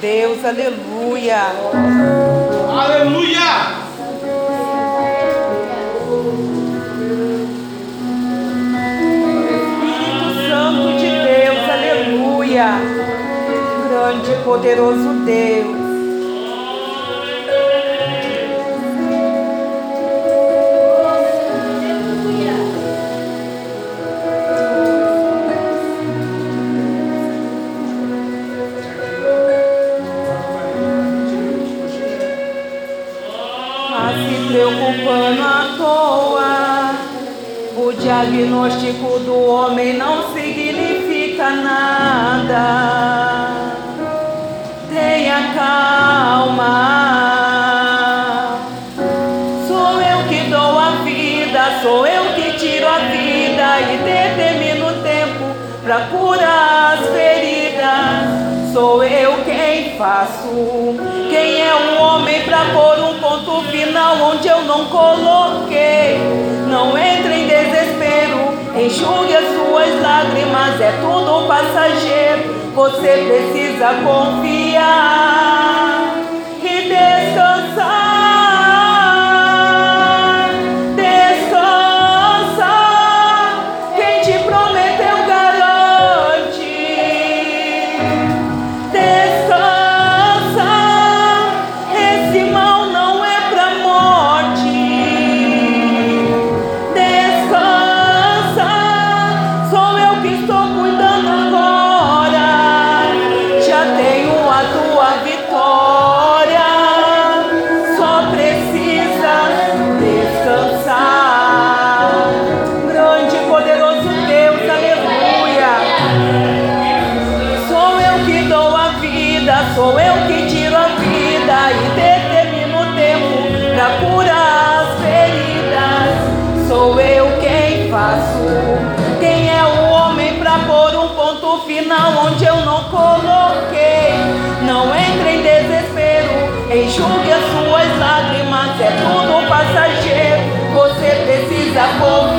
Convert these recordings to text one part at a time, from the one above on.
Deus, aleluia. Aleluia! Espírito Santo de Deus, aleluia. Grande e poderoso Deus. Diagnóstico do homem não significa nada. Tenha calma. Sou eu que dou a vida, sou eu que tiro a vida e determino o tempo para curar as feridas. Sou eu quem faço. Quem é um homem para pôr um ponto final onde eu não coloquei? Não entre enxugue as suas lágrimas, é tudo passageiro. Você precisa confiar precisa confiar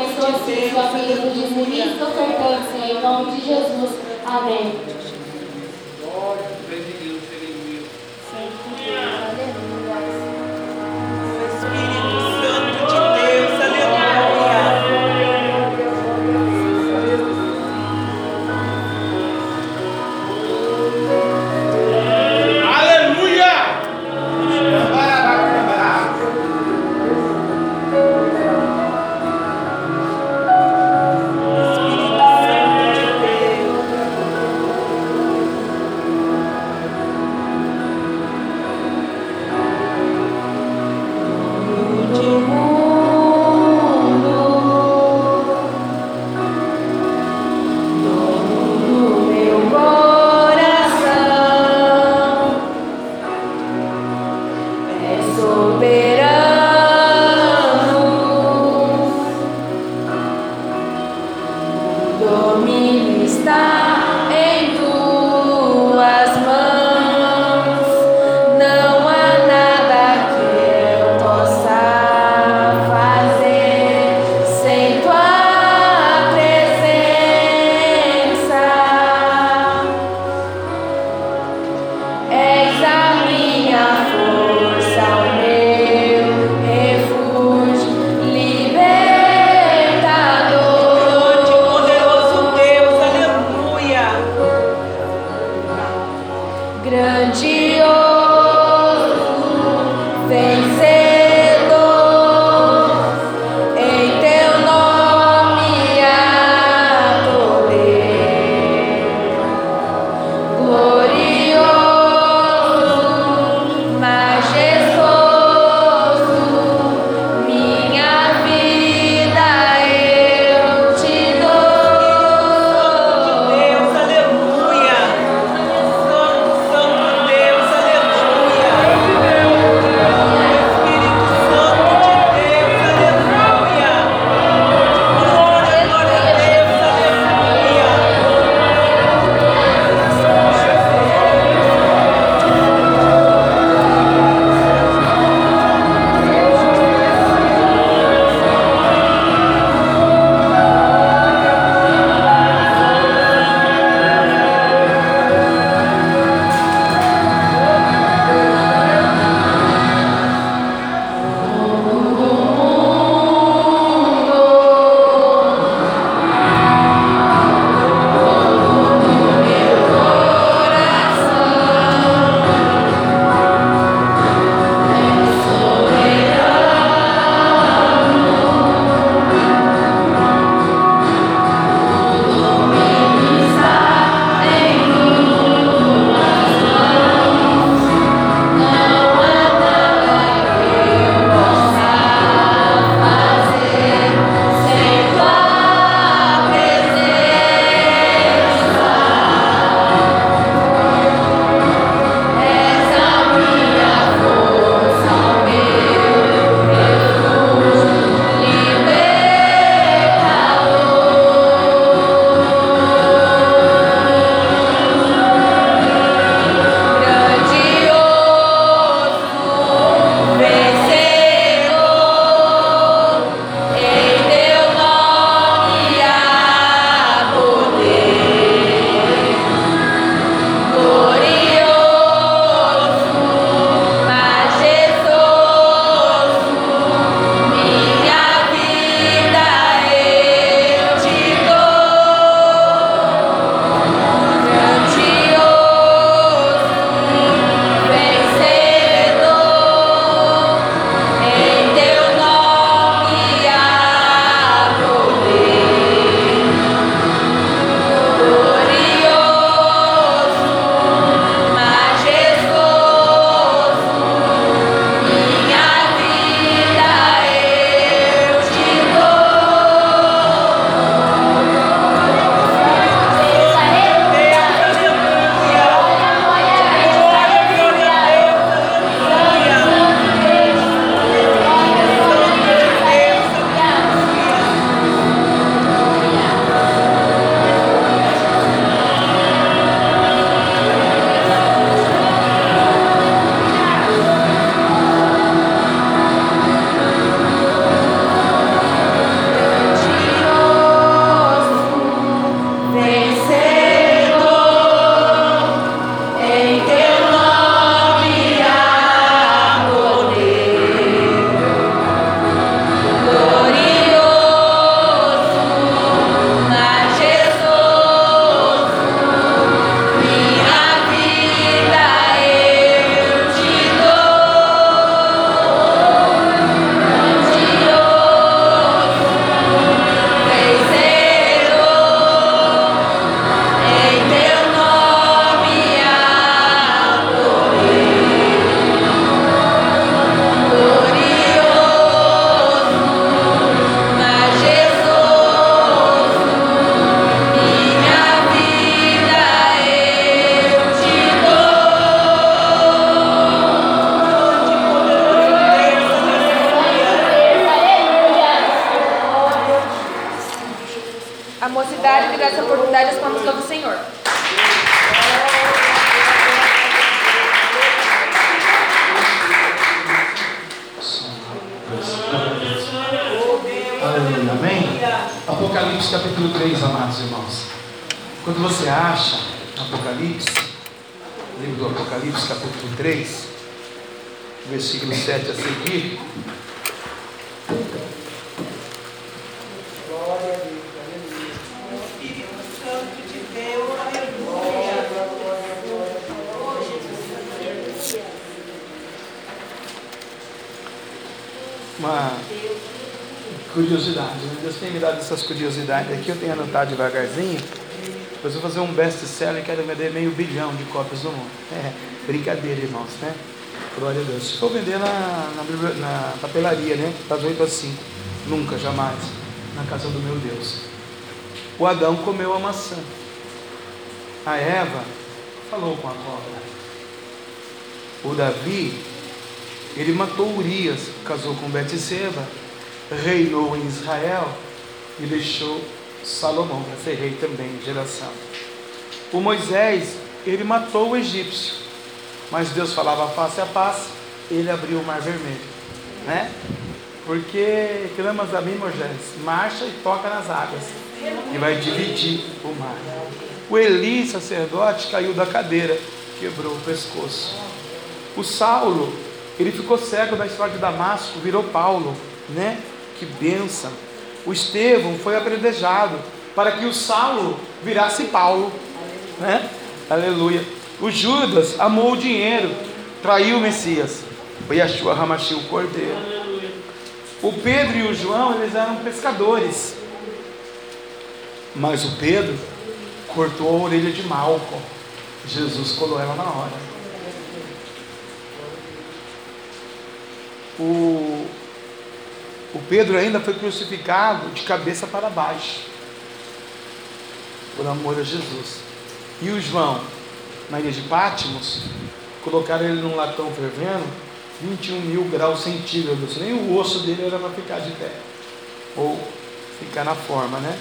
abençoe os seus amigos, os ministros ofertantes, em nome de Jesus. Amém. Curiosidades aqui, eu tenho anotado devagarzinho. Depois vou fazer um best-seller e quero vender meio bilhão de cópias no mundo. É, brincadeira, irmãos, né? Glória a Deus. For vender na, na, na papelaria, né? Das 8 às 5. Nunca, jamais. Na casa do meu Deus. O Adão comeu a maçã. A Eva falou com a cobra. O Davi, ele matou Urias, casou com Betseba, reinou em Israel e deixou Salomão para ser rei também geração. O Moisés, ele matou o egípcio, mas Deus falava face a face, ele abriu o mar vermelho, né? Porque clamas a mim, Moisés, marcha e toca nas águas, e vai dividir o mar. O Eli, sacerdote, caiu da cadeira, quebrou o pescoço. O Saulo, ele ficou cego da história de Damasco, virou Paulo, né? Que benção. O Estevão foi apredejado para que o Saulo virasse Paulo, né? Aleluia. O Judas amou o dinheiro, traiu o Messias. O Yeshua Ramachi, o cordeiro. O Pedro e o João, eles eram pescadores. Mas o Pedro cortou a orelha de Malco. Jesus colou ela na hora. O, o Pedro ainda foi crucificado de cabeça para baixo, por amor a Jesus. E o João, na ilha de Pátimos, colocaram ele num latão fervendo, 21 mil graus centígrados, nem o osso dele era para ficar de pé, ou ficar na forma, né?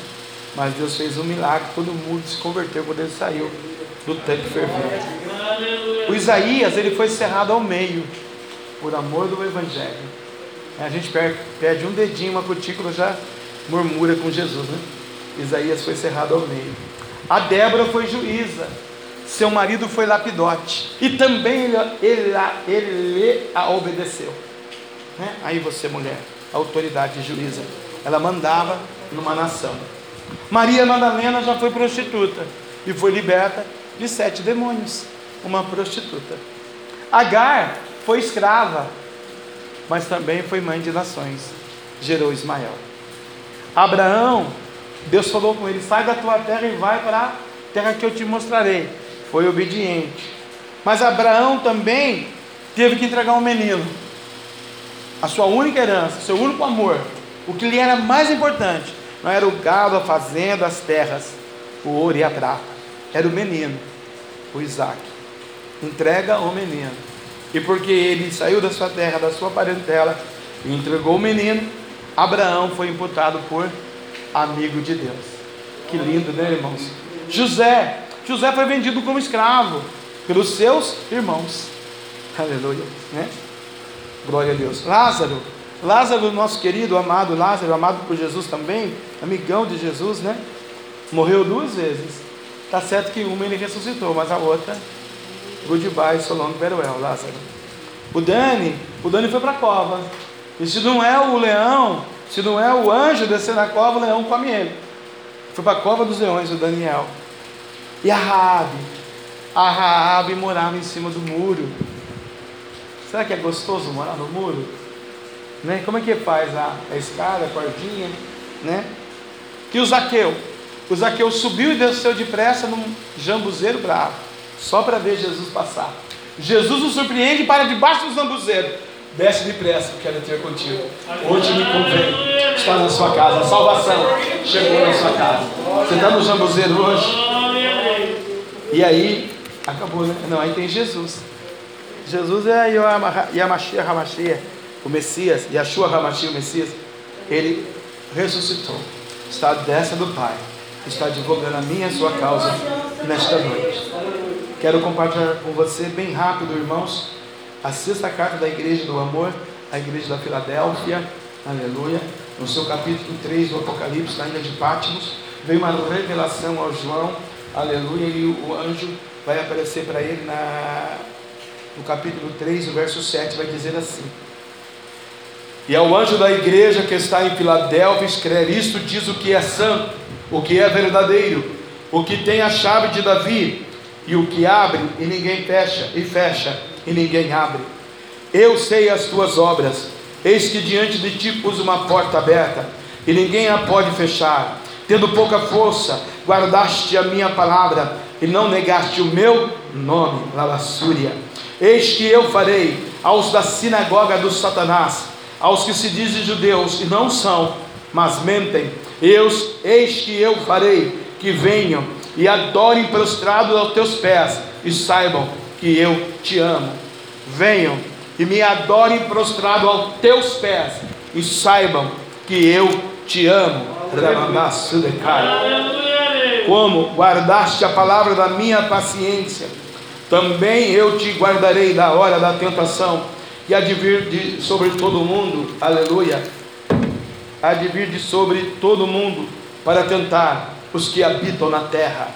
Mas Deus fez um milagre, todo mundo se converteu quando ele saiu do tanque fervendo. O Isaías, ele foi cerrado ao meio, por amor do Evangelho. A gente perde um dedinho, uma cutícula, já murmura com Jesus, né? Isaías foi cerrado ao meio. A Débora foi juíza. Seu marido foi lapidote. E também ele, ele, ele a obedeceu. Né? Aí você, mulher, autoridade juíza. Ela mandava numa nação. Maria Madalena já foi prostituta e foi liberta de sete demônios. Uma prostituta. Agar foi escrava, mas também foi mãe de nações. Gerou Ismael. Abraão, Deus falou com ele: sai da tua terra e vai para a terra que eu te mostrarei. Foi obediente. Mas Abraão também teve que entregar um menino. A sua única herança, seu único amor. O que lhe era mais importante não era o gado, a fazenda, as terras, o ouro e a prata. Era o menino, o Isaac. Entrega o menino. E porque ele saiu da sua terra, da sua parentela, e entregou o menino, Abraão foi imputado por amigo de Deus. Que lindo, né, irmãos? José, José foi vendido como escravo pelos seus irmãos. Aleluia, né? Glória a Deus. Lázaro, Lázaro, nosso querido, amado Lázaro, amado por Jesus também, amigão de Jesus, né? Morreu duas vezes. Tá certo que uma ele ressuscitou, mas a outra Goodbye, so long, farewell, Lázaro. O Dani, o Dani foi para a cova. E se não é o leão, se não é o anjo descer na cova, o leão come ele. Foi para a cova dos leões, o Daniel. E a Raabe, a Raabe morava em cima do muro. Será que é gostoso morar no muro? Né? Como é que faz a, a escada, a cordinha, né? E o Zaqueu, o Zaqueu subiu e desceu depressa num jambuzeiro bravo só para ver Jesus passar. Jesus o surpreende para debaixo do zambuzeiro. Desce depressa, quero ter contigo. Hoje me convém estar na sua casa. A salvação chegou na sua casa. Você está no jambuzeiro hoje? E aí, acabou, né? Não, aí tem Jesus. Jesus é Yamashia Hamashia, o Messias, Yeshua Hamashia, o Messias. Ele ressuscitou. Está à destra do Pai. está advogando a minha e a sua causa nesta noite. Quero compartilhar com você bem rápido, irmãos, a sexta carta da Igreja do Amor, a Igreja da Filadélfia, aleluia, no seu capítulo 3 do Apocalipse, na ilha de Pátimos, veio uma revelação ao João, aleluia, e o anjo vai aparecer para ele na, no capítulo 3, o verso 7, vai dizer assim: E ao anjo da igreja que está em Filadélfia, escreve: Isto diz o que é santo, o que é verdadeiro, o que tem a chave de Davi, e o que abre e ninguém fecha, e fecha e ninguém abre. Eu sei as tuas obras, eis que diante de ti pus uma porta aberta, e ninguém a pode fechar. Tendo pouca força, guardaste a minha palavra, e não negaste o meu nome, Lavassúria. Eis que eu farei aos da sinagoga do Satanás, aos que se dizem judeus e não são, mas mentem, eus, eis que eu farei que venham e adorem prostrados aos teus pés, e saibam que eu te amo. Venham e me adorem prostrado aos teus pés, e saibam que eu te amo. Como guardaste a palavra da minha paciência, também eu te guardarei da hora da tentação, e há de vir de sobre todo mundo, aleluia, há de vir de sobre todo mundo, para tentar os que habitam na terra.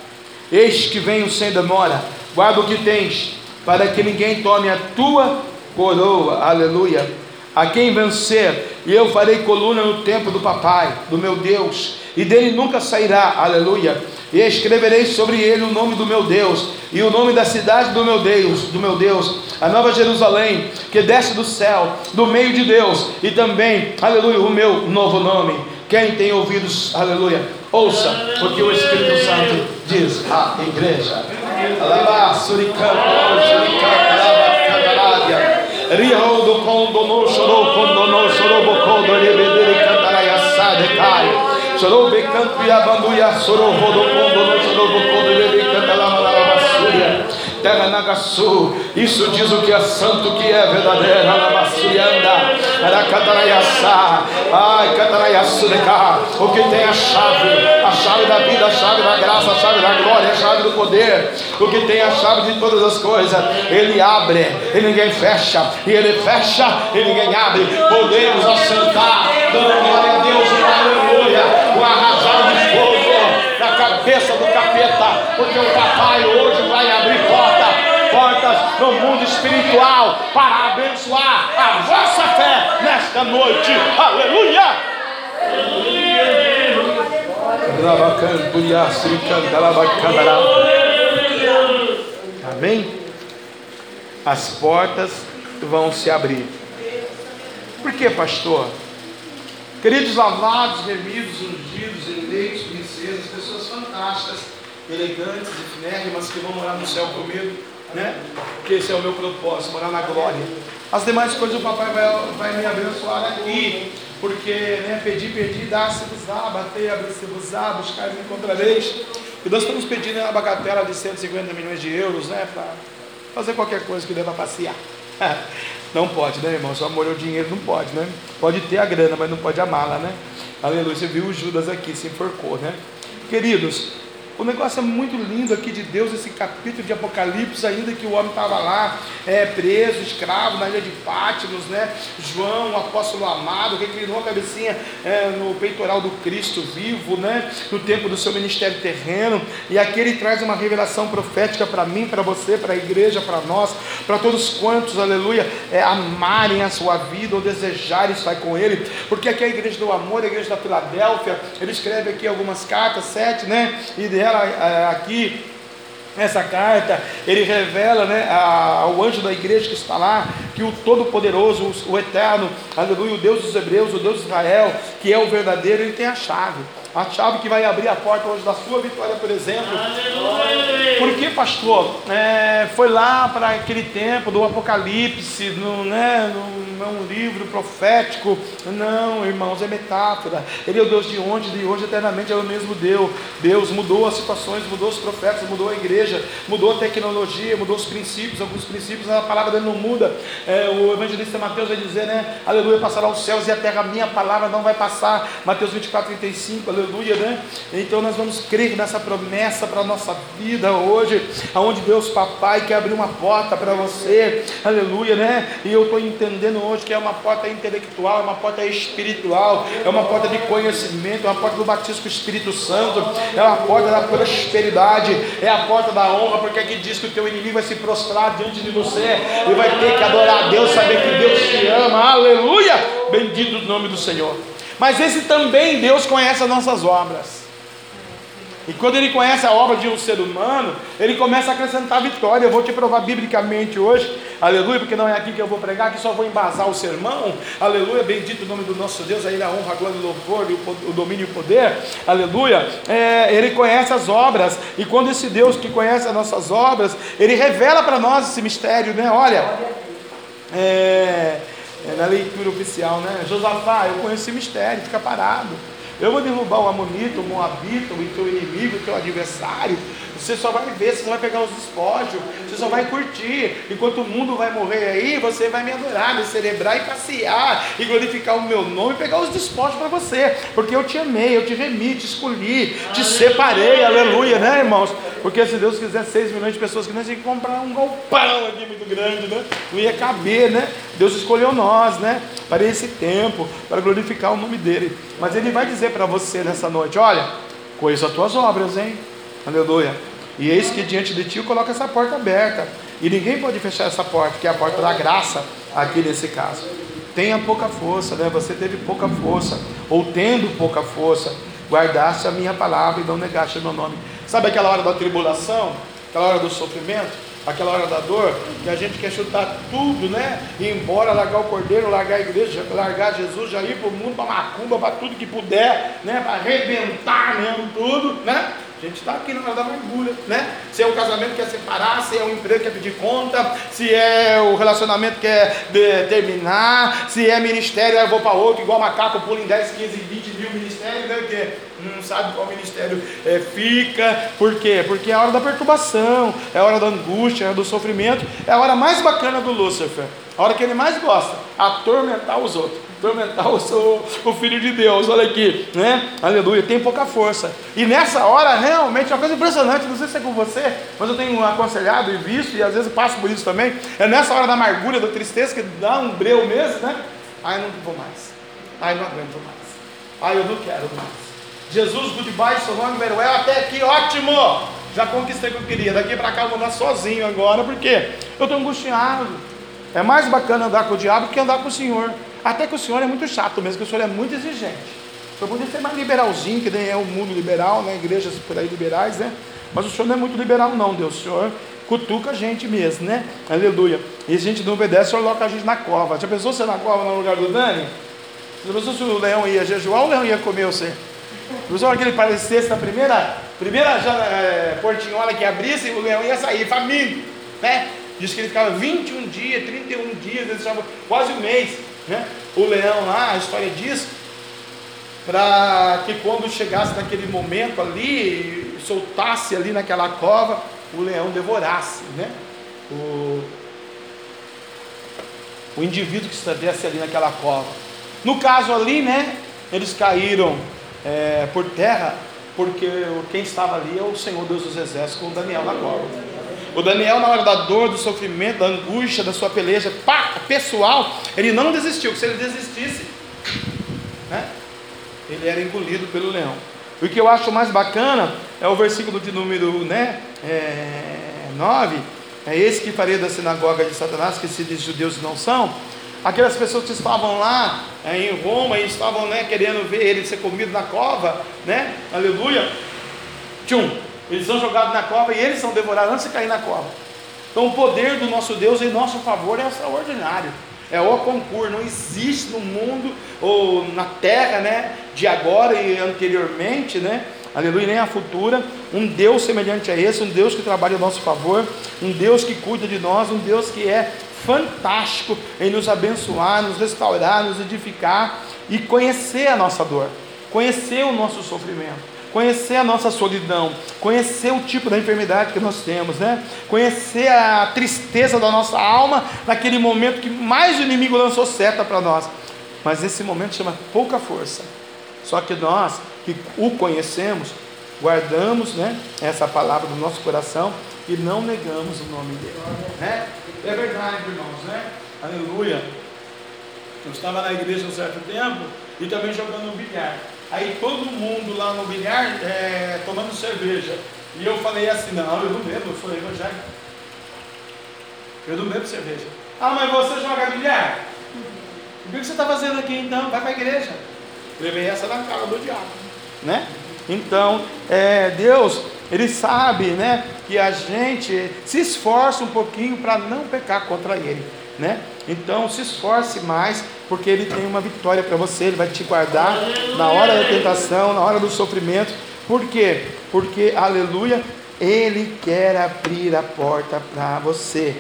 Eis que venho sem demora, guarda o que tens, para que ninguém tome a tua coroa, aleluia. A quem vencer, e eu farei coluna no templo do papai, do meu Deus, e dele nunca sairá, aleluia. E escreverei sobre ele o nome do meu Deus, e o nome da cidade do meu Deus, do meu Deus, a nova Jerusalém, que desce do céu, do meio de Deus, e também, aleluia, o meu novo nome. Quem tem ouvidos, aleluia, ouça o que o Espírito Santo diz à igreja. Alaba, suricanta, suricanta, alaba, cantarádia. Rio do condono, chorou, condono, chorou, bocodo, rebedere, cantaraya, sade, cai. Chorou, becanto, e abanduia, chorou, rodo, condono, chorou, bocodo, rebedere, cantalama, lava, súria. Terra Nagaçu, isso diz o que é santo, o que é verdadeiro, o que tem a chave, a chave da vida, a chave da graça, a chave da glória, a chave do poder, o que tem a chave de todas as coisas, ele abre e ninguém fecha, e ele fecha e ninguém abre, podemos assentar, dando glória a Deus, aleluia, com a rajada de fogo na cabeça do capeta, porque o papai no mundo espiritual para abençoar a vossa fé nesta noite. Aleluia! Amém? As portas vão se abrir. Por que, pastor? Queridos lavados, remidos, ungidos, eleitos, princesas, pessoas fantásticas, elegantes e finérrimas que vão morar no céu comigo, né? Que esse é o meu propósito, morar na glória. As demais coisas o papai vai, vai me abençoar aqui, porque né, pedir, pedir, dar-se-vos-á, bater, abrir-se-vos-á, buscar e encontrareis. E nós estamos pedindo uma bagatela de 150 milhões de euros, né? Para fazer qualquer coisa que deva passear. Não pode, né, irmão? Só amor ao dinheiro não pode, né? Pode ter a grana, mas não pode amá-la, né? Aleluia. Você viu o Judas aqui, se enforcou, né? Queridos, o negócio é muito lindo aqui de Deus, esse capítulo de Apocalipse, ainda que o homem estava lá, é, preso, escravo, na ilha de Pátimos, né? João, o apóstolo amado, que inclinou a cabecinha é, no peitoral do Cristo vivo, né? No tempo do seu ministério terreno. E aqui ele traz uma revelação profética para mim, para você, para a igreja, para nós, para todos quantos, aleluia, é, amarem a sua vida ou desejarem estar com ele. Porque aqui é a igreja do amor, a igreja da Filadélfia, ele escreve aqui algumas cartas, sete, né? E ela é, aqui nessa carta, ele revela né, ao anjo da igreja que está lá, que o Todo-Poderoso, o Eterno, aleluia, o Deus dos Hebreus, o Deus de Israel, que é o verdadeiro, ele tem a chave. A chave que vai abrir a porta hoje da sua vitória, por exemplo. Porque, pastor, é, foi lá para aquele tempo do Apocalipse, no, né, não é um livro profético. Não, irmãos, é metáfora. Ele é o Deus de onde, de hoje, eternamente é o mesmo Deus. Deus mudou as situações, mudou os profetas, mudou a igreja, mudou a tecnologia, mudou os princípios. Alguns princípios a palavra dele não muda, É, o evangelista Mateus vai dizer, né? Aleluia, passará os céus e a terra, minha palavra não vai passar. Mateus 24, 35, aleluia, né? Então nós vamos crer nessa promessa para a nossa vida hoje, aonde Deus Papai quer abrir uma porta para você, aleluia, né? E eu estou entendendo hoje que é uma porta intelectual, é uma porta espiritual, é uma porta de conhecimento, é uma porta do batismo com o Espírito Santo, é uma porta da prosperidade, é a porta da honra, porque aqui diz que o teu inimigo vai se prostrar diante de você e vai ter que adorar a Deus, saber que Deus te ama, aleluia, bendito o nome do Senhor. Mas esse também Deus conhece as nossas obras. E quando ele conhece a obra de um ser humano, ele começa a acrescentar vitória. Eu vou te provar biblicamente hoje, aleluia, porque não é aqui que eu vou pregar, que só vou embasar o sermão, aleluia, bendito o nome do nosso Deus, a Ele a honra, a glória, o louvor, o domínio e o poder, aleluia. É, ele conhece as obras, e quando esse Deus que conhece as nossas obras, ele revela para nós esse mistério, né? Olha, é, é na leitura oficial, né? Josafá, eu conheço esse mistério, fica parado. Eu vou derrubar o Amonita, o Moabita, o teu inimigo, o teu adversário. Você só vai ver, você só vai pegar os despojos, você só vai curtir. Enquanto o mundo vai morrer aí, você vai me adorar, me celebrar e passear, e glorificar o meu nome e pegar os despojos para você. Porque eu te amei, eu te remi, te escolhi, te separei, aleluia, né, irmãos? Porque se Deus quiser 6 milhões de pessoas que nós que comprar um galpão aqui muito grande, né? Não ia caber, né? Deus escolheu nós, né? Para esse tempo, para glorificar o nome dele. Mas ele vai dizer para você nessa noite: olha, conheço as tuas obras, hein? Aleluia. E eis que diante de ti eu coloco essa porta aberta. E ninguém pode fechar essa porta, que é a porta da graça, aqui nesse caso. Tenha pouca força, né? Você teve pouca força, ou tendo pouca força, guardaste a minha palavra e não negaste o meu nome. Sabe aquela hora da tribulação, aquela hora do sofrimento, aquela hora da dor, que a gente quer chutar tudo, né? Ir embora, largar o cordeiro, largar a igreja, largar Jesus, já ir para o mundo, para macumba, para tudo que puder, né? Para arrebentar mesmo tudo, né? A gente está aqui na hora da amargura, né? Se é um casamento que quer separar, se é um emprego que quer pedir conta, se é o relacionamento que quer terminar, se é ministério, eu vou para outro, igual macaco, pula em 10, 15, 20 mil ministérios, né? Porque não sabe qual ministério é, fica, por quê? Porque é a hora da perturbação, é a hora da angústia, é a hora do sofrimento, é a hora mais bacana do Lúcifer, a hora que ele mais gosta, atormentar os outros atormentar o, seu, o Filho de Deus, olha aqui, né? Aleluia, tem pouca força. E nessa hora, realmente, uma coisa impressionante, não sei se é com você, mas eu tenho aconselhado e visto, e às vezes passo por isso também. É nessa hora da amargura, da tristeza, que dá um breu mesmo, né? Ai, não vou mais. Ai, não aguento mais. Ai, eu não quero mais. Jesus, goodbye, long, very well. Até aqui, ótimo. Já conquistei o que eu queria. Daqui para cá eu vou andar sozinho agora, porque eu estou angustiado. É mais bacana andar com o diabo que andar com o Senhor. Até que o senhor é muito chato mesmo, que o senhor é muito exigente. O senhor podia ser mais liberalzinho, que nem é o mundo liberal, né? Igrejas por aí liberais, né? Mas o senhor não é muito liberal, não, Deus. O senhor cutuca a gente mesmo, né? Aleluia. E a gente não obedece, o senhor coloca a gente na cova. Já pensou ser na cova no lugar do Dani? Já pensou se o leão ia jejuar o leão ia comer você? Pensou que ele parecesse na primeira, primeira é, portinhola que abrisse, o leão ia sair faminto, né? Diz que ele ficava 21 dias, 31 dias, quase um mês né? o leão lá, a história diz, para que quando chegasse naquele momento ali, soltasse ali naquela cova, o leão devorasse, né? O, o indivíduo que estivesse ali naquela cova. No caso ali, né? Eles caíram é, por terra, porque quem estava ali é o Senhor Deus dos Exércitos com Daniel na cova. O Daniel, na hora da dor, do sofrimento, da angústia, da sua peleja pá, pessoal, ele não desistiu. Se ele desistisse, né, ele era engolido pelo leão. O que eu acho mais bacana é o versículo de número né, é, 9. É esse que faria da sinagoga de Satanás, que se diz judeus não são. Aquelas pessoas que estavam lá é, em Roma e estavam né, querendo ver ele ser comido na cova, né? Aleluia. Tchum, eles são jogados na cova e eles são devorados antes de cair na cova. Então o poder do nosso Deus em nosso favor é extraordinário. É o concurso, não existe no mundo ou na terra, né, de agora e anteriormente, né, aleluia, nem a futura, um Deus semelhante a esse, um Deus que trabalha a nosso favor, um Deus que cuida de nós, um Deus que é fantástico em nos abençoar, nos restaurar, nos edificar e conhecer a nossa dor, conhecer o nosso sofrimento conhecer a nossa solidão, conhecer o tipo da enfermidade que nós temos, né? Conhecer a tristeza da nossa alma naquele momento que mais o inimigo lançou seta para nós. Mas esse momento chama pouca força. Só que nós que o conhecemos, guardamos, né, essa palavra do nosso coração e não negamos o nome dele, né? É verdade, irmãos, né? Aleluia. Eu estava na igreja um certo tempo e também jogando bilhar. Aí todo mundo lá no bilhar é, tomando cerveja. E eu falei assim, não, eu não bebo, eu sou evangélico. Eu não bebo cerveja. Ah, mas você joga bilhar? O que você está fazendo aqui então? Vai para a igreja. Levei essa na cara do diabo. Né? Então, é, Deus, Ele sabe né, que a gente se esforça um pouquinho para não pecar contra Ele. Né? Então se esforce mais, porque Ele tem uma vitória para você, Ele vai te guardar na hora da tentação, na hora do sofrimento. Por quê? Porque, aleluia, Ele quer abrir a porta para você.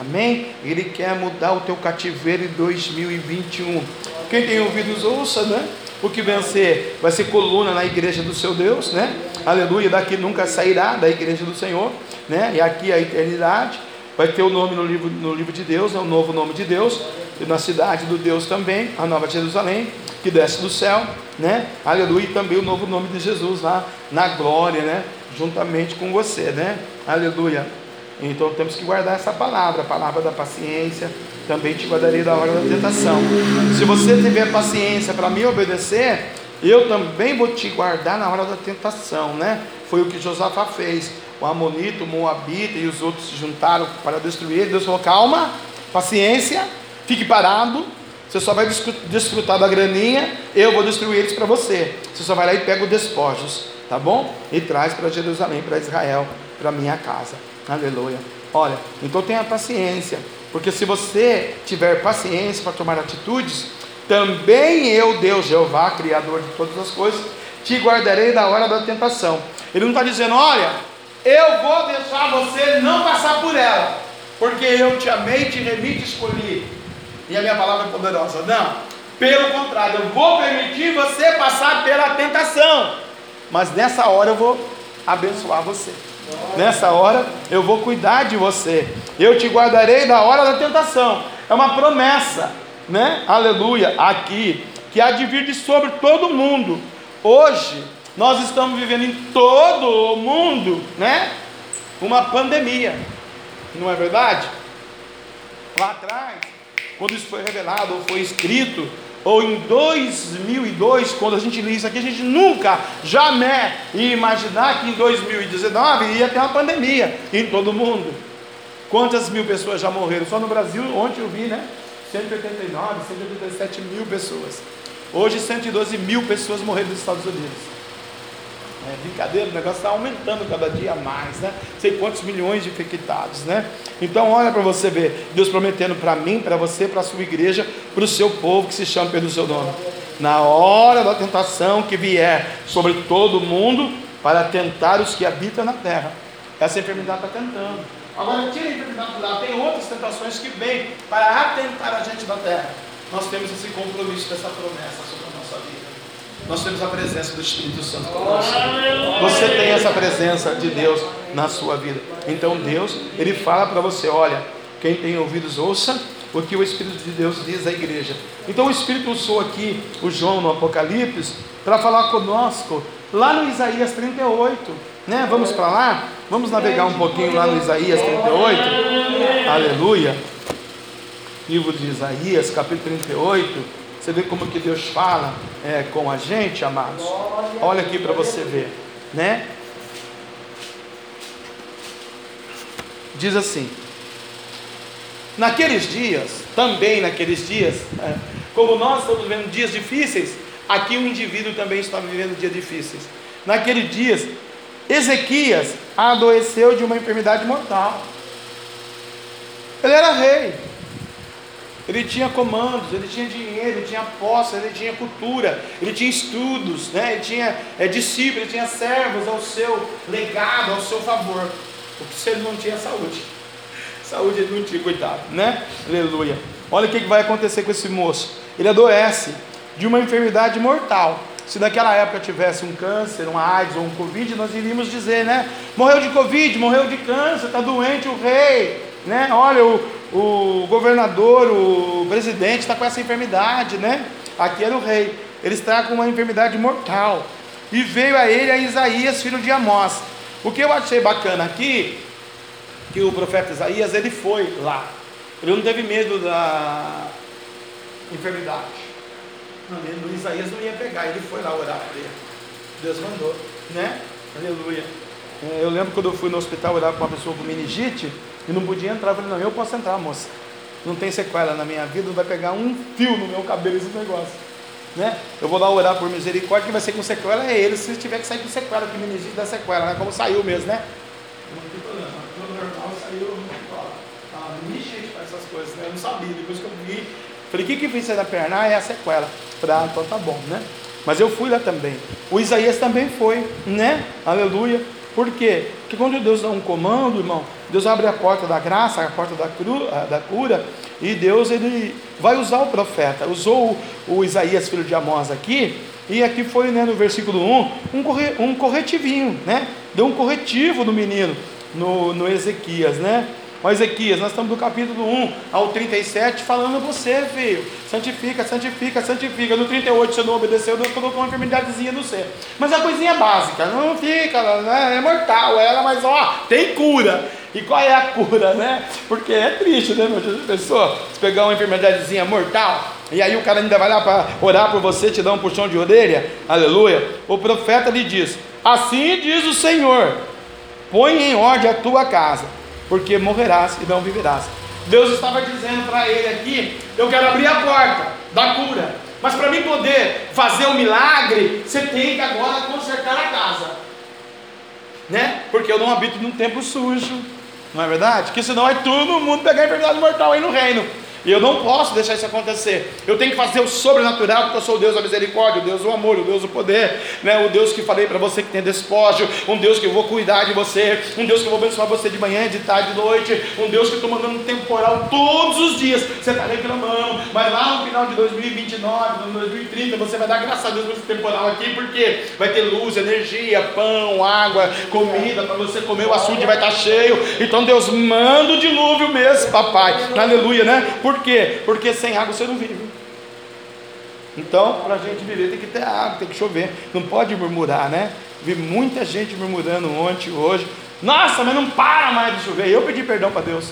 Amém? Ele quer mudar o teu cativeiro em 2021. Quem tem ouvidos, ouça, né? O que vencer vai ser coluna na igreja do seu Deus, né? Aleluia, daqui nunca sairá da igreja do Senhor, né? E aqui a eternidade vai ter o nome no livro, no livro de Deus, é o novo nome de Deus, e na cidade do Deus também, a nova Jerusalém, que desce do céu, né? Aleluia, e também o novo nome de Jesus lá na glória, né? Juntamente com você, né? Aleluia. Então temos que guardar essa palavra, a palavra da paciência, também te guardarei da hora da tentação. Se você tiver paciência para me obedecer, eu também vou te guardar na hora da tentação, né? Foi o que Josafá fez o Amonito, o Moabita e os outros se juntaram para destruir. Deus falou: calma, paciência, fique parado. Você só vai desfrutar da graninha, eu vou destruir eles para você. Você só vai lá e pega os despojos, tá bom? E traz para Jerusalém, para Israel, para minha casa. Aleluia. Olha, então tenha paciência, porque se você tiver paciência para tomar atitudes, também eu, Deus, Jeová, Criador de todas as coisas, te guardarei da hora da tentação. Ele não está dizendo, olha, eu vou deixar você não passar por ela, porque eu te amei, te remi, te escolhi, e a minha palavra é poderosa. Não, pelo contrário, eu vou permitir você passar pela tentação, mas nessa hora eu vou abençoar você. Nessa hora eu vou cuidar de você. Eu te guardarei da hora da tentação. É uma promessa, né? Aleluia. Aqui que há de vir de sobre todo mundo. Hoje nós estamos vivendo em todo o mundo, né? Uma pandemia, não é verdade? Lá atrás, quando isso foi revelado ou foi escrito, ou em 2002, quando a gente lê isso aqui, a gente nunca, jamais ia imaginar que em 2019 ia ter uma pandemia em todo o mundo. Quantas mil pessoas já morreram? Só no Brasil, ontem eu vi, né? 189, 187 mil pessoas. Hoje, 112 mil pessoas morreram nos Estados Unidos. É brincadeira, o negócio está aumentando cada dia mais, né? Sei quantos milhões de infectados, né? Então, olha para você ver, Deus prometendo para mim, para você, para a sua igreja, para o seu povo que se chama pelo seu nome. Na hora da tentação que vier sobre todo mundo, para tentar os que habitam na terra. Essa enfermidade está tentando. Agora, tira enfermidade do lado. Tem outras tentações que vêm para atentar a gente da terra. Nós temos esse compromisso dessa promessa sobre a nossa vida nós temos a presença do Espírito Santo conosco. Você tem essa presença de Deus na sua vida. Então Deus, Ele fala para você: olha, quem tem ouvidos, ouça o que o Espírito de Deus diz à igreja. Então o Espírito usou aqui o João no Apocalipse para falar conosco lá no Isaías 38. Né? Vamos para lá? Vamos navegar um pouquinho lá no Isaías 38. Aleluia. Livro de Isaías, capítulo 38. Você vê como que Deus fala é, com a gente, amados. Olha aqui para você ver, né? Diz assim: Naqueles dias, também naqueles dias, é, como nós estamos vivendo dias difíceis, aqui um indivíduo também está vivendo dias difíceis. Naqueles dias, Ezequias adoeceu de uma enfermidade mortal. Ele era rei, ele tinha comandos, ele tinha dinheiro, ele tinha posse, ele tinha cultura, ele tinha estudos, né? ele tinha é, discípulos, ele tinha servos ao seu legado, ao seu favor. O que ele não tinha saúde? Saúde ele não tinha, coitado, né? Aleluia. Olha o que vai acontecer com esse moço. Ele adoece de uma enfermidade mortal. Se naquela época tivesse um câncer, um AIDS ou um Covid, nós iríamos dizer, né? Morreu de Covid, morreu de câncer, está doente o rei, né? Olha, o, o governador, o presidente está com essa enfermidade, né? Aqui era o rei, ele está com uma enfermidade mortal. E veio a ele a Isaías, filho de Amós. O que eu achei bacana aqui, que o profeta Isaías, ele foi lá. Ele não teve medo da enfermidade. Ele, Isaías não ia pegar, ele foi lá orar por ele. Deus mandou, né? Aleluia. É, eu lembro quando eu fui no hospital orar com uma pessoa com meningite e não podia entrar. Eu falei, não, eu posso entrar, moça. Não tem sequela na minha vida, não vai pegar um fio no meu cabelo esse negócio. Né? Eu vou lá orar por misericórdia, que vai ser com sequela é ele. Se tiver que sair com sequela, que meningite dá sequela, né? Como saiu mesmo, né? Não tem problema. Tudo normal saiu. Meningite faz essas coisas, né? Eu não sabia. Depois que eu vi, falei, o que que fez da perna? Ah, é a sequela. Ah, então tá bom, né? Mas eu fui lá também. O Isaías também foi, né? Aleluia. Por quê? Porque quando Deus dá um comando, irmão, Deus abre a porta da graça, a porta da, cru, da cura, e Deus ele vai usar o profeta. Usou o, o Isaías, filho de Amós, aqui, e aqui foi né, no versículo 1, um, corre, um corretivinho, né? Deu um corretivo no menino, no, no Ezequias, né? Ó Ezequias, nós estamos do capítulo 1 ao 37 falando você, filho. Santifica, santifica, santifica. No 38 você não obedeceu, Deus colocou uma enfermidadezinha no você. Mas é coisinha básica, não fica, né? é mortal ela, mas ó, tem cura. E qual é a cura, né? Porque é triste, né, meu Deus? Pessoa, se pegar uma enfermidadezinha mortal, e aí o cara ainda vai lá para orar por você, te dar um puxão de orelha, aleluia. O profeta lhe diz: Assim diz o Senhor: põe em ordem a tua casa porque morrerás e não viverás. Deus estava dizendo para ele aqui: eu quero abrir a porta da cura, mas para mim poder fazer o milagre, você tem que agora consertar a casa, né? Porque eu não habito num templo sujo, não é verdade? Que senão é todo mundo pegar a enfermidade mortal aí no reino. E eu não posso deixar isso acontecer. Eu tenho que fazer o sobrenatural, porque eu sou o Deus da misericórdia, o Deus do amor, o Deus do poder, né? o Deus que falei para você que tem despósio, um Deus que eu vou cuidar de você, um Deus que eu vou abençoar você de manhã, de tarde, de noite, um Deus que estou mandando um temporal todos os dias. Você está reclamando, mas lá no final de 2029, no 2030, você vai dar graças a Deus por esse temporal aqui, porque vai ter luz, energia, pão, água, comida para você comer, o açude vai estar tá cheio. Então Deus manda o dilúvio mesmo, papai. Aleluia, né? Por por quê? Porque sem água você não vive. Então, para a gente viver tem que ter água, tem que chover. Não pode murmurar, né? Vi muita gente murmurando ontem, hoje. Nossa, mas não para mais de chover. Eu pedi perdão para Deus.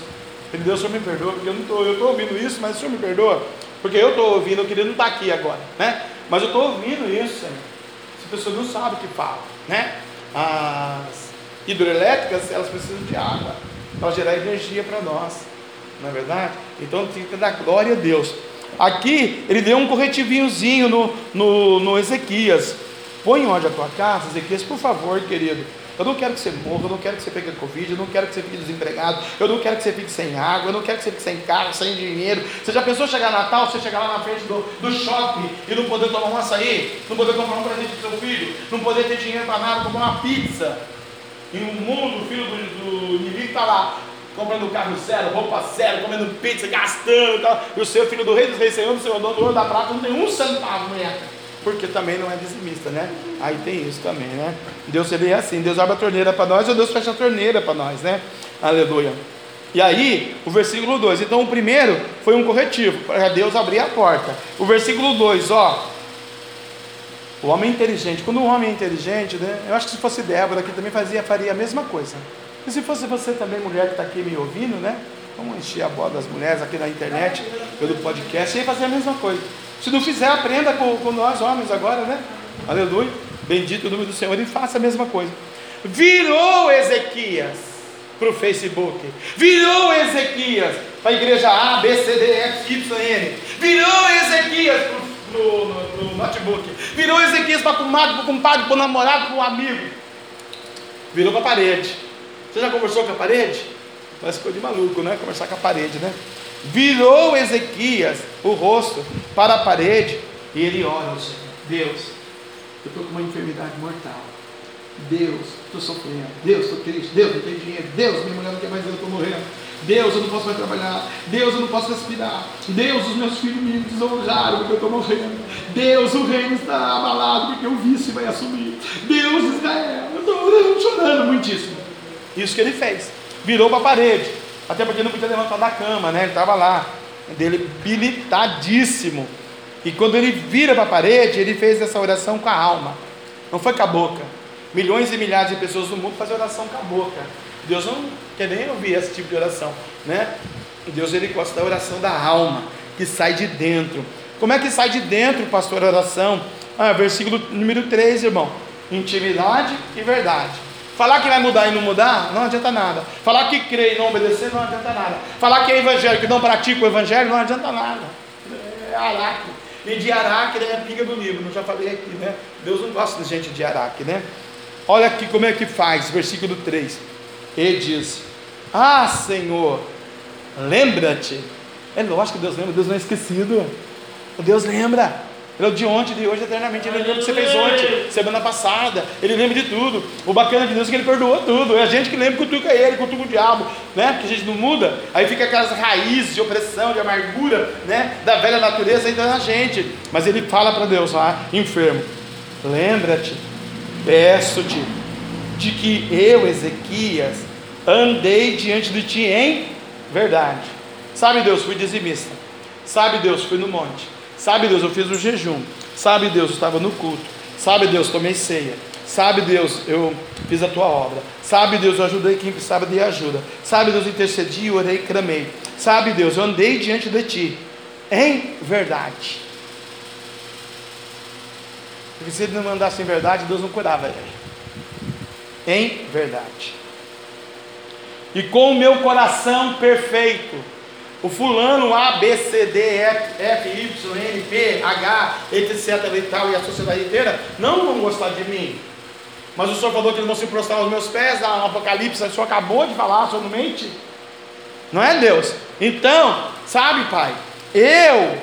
Falei, Deus, o Senhor me perdoa, porque eu não estou, eu estou ouvindo isso, mas o Senhor me perdoa. Porque eu estou ouvindo, eu queria não estar aqui agora, né? Mas eu estou ouvindo isso, Senhor. As pessoas não sabem o que falam, né? As hidroelétricas, elas precisam de água para gerar energia para nós não é verdade? Então tem que dar glória a Deus. Aqui ele deu um corretivinhozinho no, no, no Ezequias. Põe ordem a tua casa, Ezequias, por favor, querido. Eu não quero que você morra, eu não quero que você pegue Covid, eu não quero que você fique desempregado, eu não quero que você fique sem água, eu não quero que você fique sem carro, sem dinheiro. Você já pensou chegar Natal, você chegar lá na frente do, do shopping e não poder tomar um açaí, não poder comprar um presente para seu filho, não poder ter dinheiro para nada, comprar uma pizza. E o mundo, o filho do, do inimigo está lá, comprando carro zero, roupa zero, comendo pizza, gastando e tal. E o seu filho do rei dos reis, senhor do senhor, dono do ouro da prata, não tem um centavo, mulher. Porque também não é dizimista, né? Aí tem isso também, né? Deus seria assim, Deus abre a torneira para nós, ou Deus fecha a torneira para nós, né? Aleluia. E aí, o versículo 2. Então, o primeiro foi um corretivo, para Deus abrir a porta. O versículo 2, ó. O homem inteligente. Quando o homem é inteligente, né? Eu acho que se fosse Débora aqui também fazia, faria a mesma coisa. E se fosse você também, mulher que está aqui me ouvindo, né? Vamos encher a bola das mulheres aqui na internet, pelo podcast, e fazer a mesma coisa. Se não fizer, aprenda com, com nós homens agora, né? Aleluia. Bendito o nome do Senhor e faça a mesma coisa. Virou Ezequias para o Facebook. Virou Ezequias para a igreja A, B, C, D, F, Y, N. Virou Ezequias para o notebook. Virou Ezequias para o para o compadre, para o namorado, para o amigo. Virou para a parede. Você já conversou com a parede? Parece coisa de maluco, né? Conversar com a parede, né? Virou Ezequias o rosto para a parede e ele ora ao Senhor: Deus, eu estou com uma enfermidade mortal. Deus, estou sofrendo. Deus, estou triste. Deus, não tenho dinheiro. Deus, minha mulher não quer mais eu estou morrendo. Deus, eu não posso mais trabalhar. Deus, eu não posso respirar. Deus, os meus filhos me desojaram porque eu estou morrendo. Deus, o reino está abalado porque o vice vai assumir. Deus, Israel, eu estou orando, chorando muitíssimo. Isso que ele fez. Virou para a parede. Até porque não podia levantar da cama, né? Ele estava lá, debilitadíssimo. E quando ele vira para a parede, ele fez essa oração com a alma. Não foi com a boca. Milhões e milhares de pessoas no mundo fazem oração com a boca. Deus não quer nem ouvir esse tipo de oração, né? Deus ele gosta da oração da alma, que sai de dentro. Como é que sai de dentro, pastor, a oração? Ah, versículo número 3, irmão. Intimidade e verdade. Falar que vai mudar e não mudar, não adianta nada. Falar que crê e não obedecer, não adianta nada. Falar que é evangélico e não pratica o evangelho, não adianta nada. É araque. E de araque é a pinga do livro, não já falei aqui, né? Deus não gosta de gente de araque, né? Olha aqui como é que faz, versículo 3. E diz: Ah, Senhor, lembra-te. É lógico que Deus lembra, Deus não é esquecido. Deus lembra. Ele é o de ontem, de hoje, eternamente. Ele lembra o que você fez ontem, semana passada. Ele lembra de tudo. O bacana de Deus é que ele perdoou tudo. É a gente que lembra que cutuca ele, cutuca o diabo, né? Que a gente não muda. Aí fica aquelas raízes de opressão, de amargura, né? Da velha natureza ainda na gente. Mas ele fala para Deus lá, enfermo: Lembra-te, peço-te, de que eu, Ezequias, andei diante de ti em verdade. Sabe, Deus, fui dizimista. Sabe, Deus, fui no monte. Sabe, Deus, eu fiz o jejum. Sabe, Deus, eu estava no culto. Sabe, Deus, tomei ceia. Sabe, Deus, eu fiz a tua obra. Sabe, Deus, eu ajudei quem precisava de ajuda. Sabe, Deus, eu intercedi, orei, clamei. Sabe, Deus, eu andei diante de ti em verdade. Porque se ele não mandasse em verdade, Deus não curava ele. Em verdade. E com o meu coração perfeito, o fulano A, B, C, D, F, F, Y, N, P, H, etc. e tal, e a sociedade inteira, não vão gostar de mim. Mas o Senhor falou que eles vão se prostrar aos meus pés, no Apocalipse, o Senhor acabou de falar, o Senhor não mente. Não é Deus? Então, sabe, Pai, eu,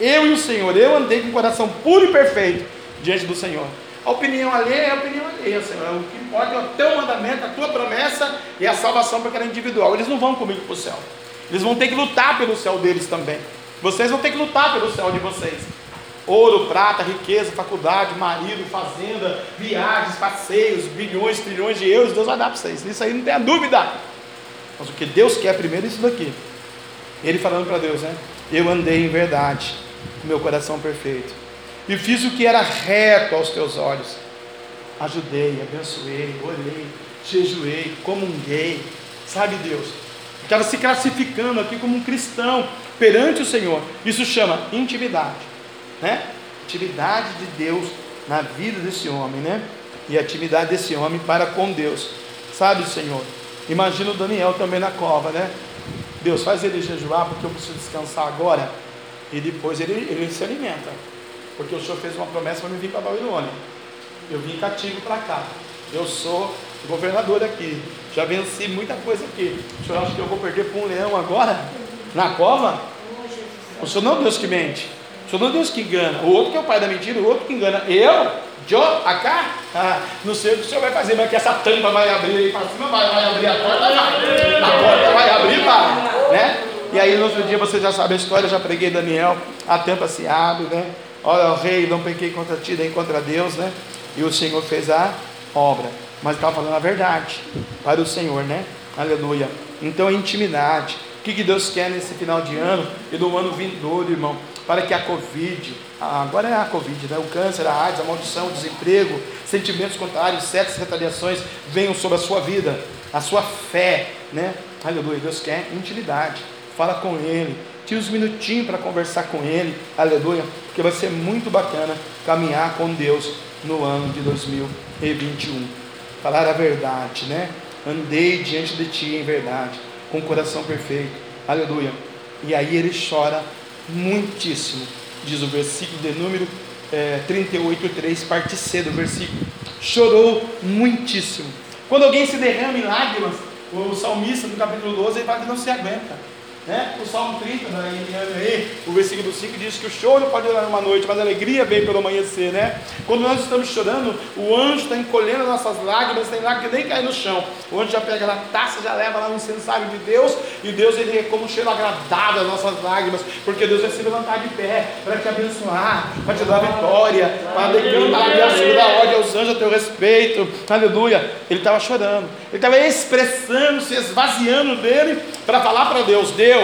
eu e o Senhor, eu andei com o coração puro e perfeito diante do Senhor. A opinião alheia é a opinião alheia, Senhor. O que importa é o teu mandamento, a tua promessa e a salvação para cada individual. Eles não vão comigo para o céu. Eles vão ter que lutar pelo céu deles também. Vocês vão ter que lutar pelo céu de vocês. Ouro, prata, riqueza, faculdade, marido, fazenda, viagens, passeios, bilhões, trilhões de euros, Deus vai dar para vocês. Isso aí não tem a dúvida. Mas o que Deus quer primeiro é isso daqui. Ele falando para Deus, né? Eu andei em verdade, com meu coração perfeito. E fiz o que era reto aos teus olhos. Ajudei, abençoei, orei, jejuei, comunguei. Sabe, Deus? Estava se classificando aqui como um cristão perante o Senhor. Isso chama intimidade, né? Intimidade de Deus na vida desse homem, né? E a intimidade desse homem para com Deus. Sabe, Senhor? Imagina o Daniel também na cova, né? Deus faz ele jejuar porque eu preciso descansar agora e depois ele, ele se alimenta. Porque o Senhor fez uma promessa para me vir para Babilônia. Eu vim cativo para cá. Eu sou governador aqui. Já venci muita coisa aqui. O senhor acha que eu vou perder para um leão agora? Na cova? O senhor não é Deus que mente. O senhor não é Deus que engana. O outro que é o pai da mentira, o outro que engana. Eu? Jo, acá? Ah, não sei o que o senhor vai fazer, mas que essa tampa vai abrir aí para cima, vai, vai abrir a porta, vai. A porta vai abrir, vai. Né? E aí no outro dia você já sabe a história, já preguei Daniel, a tampa se abre, né? Olha, o rei, não pequei contra ti, nem contra Deus, né? E o Senhor fez a obra mas estava falando a verdade para o Senhor, né? Aleluia. Então intimidade. O que, que Deus quer nesse final de ano e no ano vindouro, irmão? Para que a Covid, agora é a Covid, né? o câncer, a AIDS, a maldição, o desemprego, sentimentos contrários, certas retaliações venham sobre a sua vida, a sua fé, né? Aleluia. Deus quer intimidade. Fala com Ele, tira uns minutinhos para conversar com Ele, aleluia, porque vai ser muito bacana caminhar com Deus no ano de 2021 falar a verdade, né? Andei diante de ti em verdade, com o coração perfeito, aleluia. E aí ele chora muitíssimo, diz o versículo de número é, 38, 3, parte C do versículo. Chorou muitíssimo. Quando alguém se derrama em lágrimas, o salmista no capítulo 12 ele fala que não se aguenta. Né? O Salmo 30, né? o versículo 5 diz que o choro pode durar uma noite, mas a alegria vem pelo amanhecer. Né? Quando nós estamos chorando, o anjo está encolhendo nossas lágrimas, tem lágrimas que nem caem no chão. O anjo já pega na taça, já leva lá no incensário de Deus, e Deus ele é como um cheiro agradável às nossas lágrimas, porque Deus vai se levantar de pé para te abençoar, para te dar vitória, para declarar a segunda ordem aos anjos a teu respeito. Aleluia. Ele estava chorando, ele estava expressando, se esvaziando dele para falar para Deus: Deus,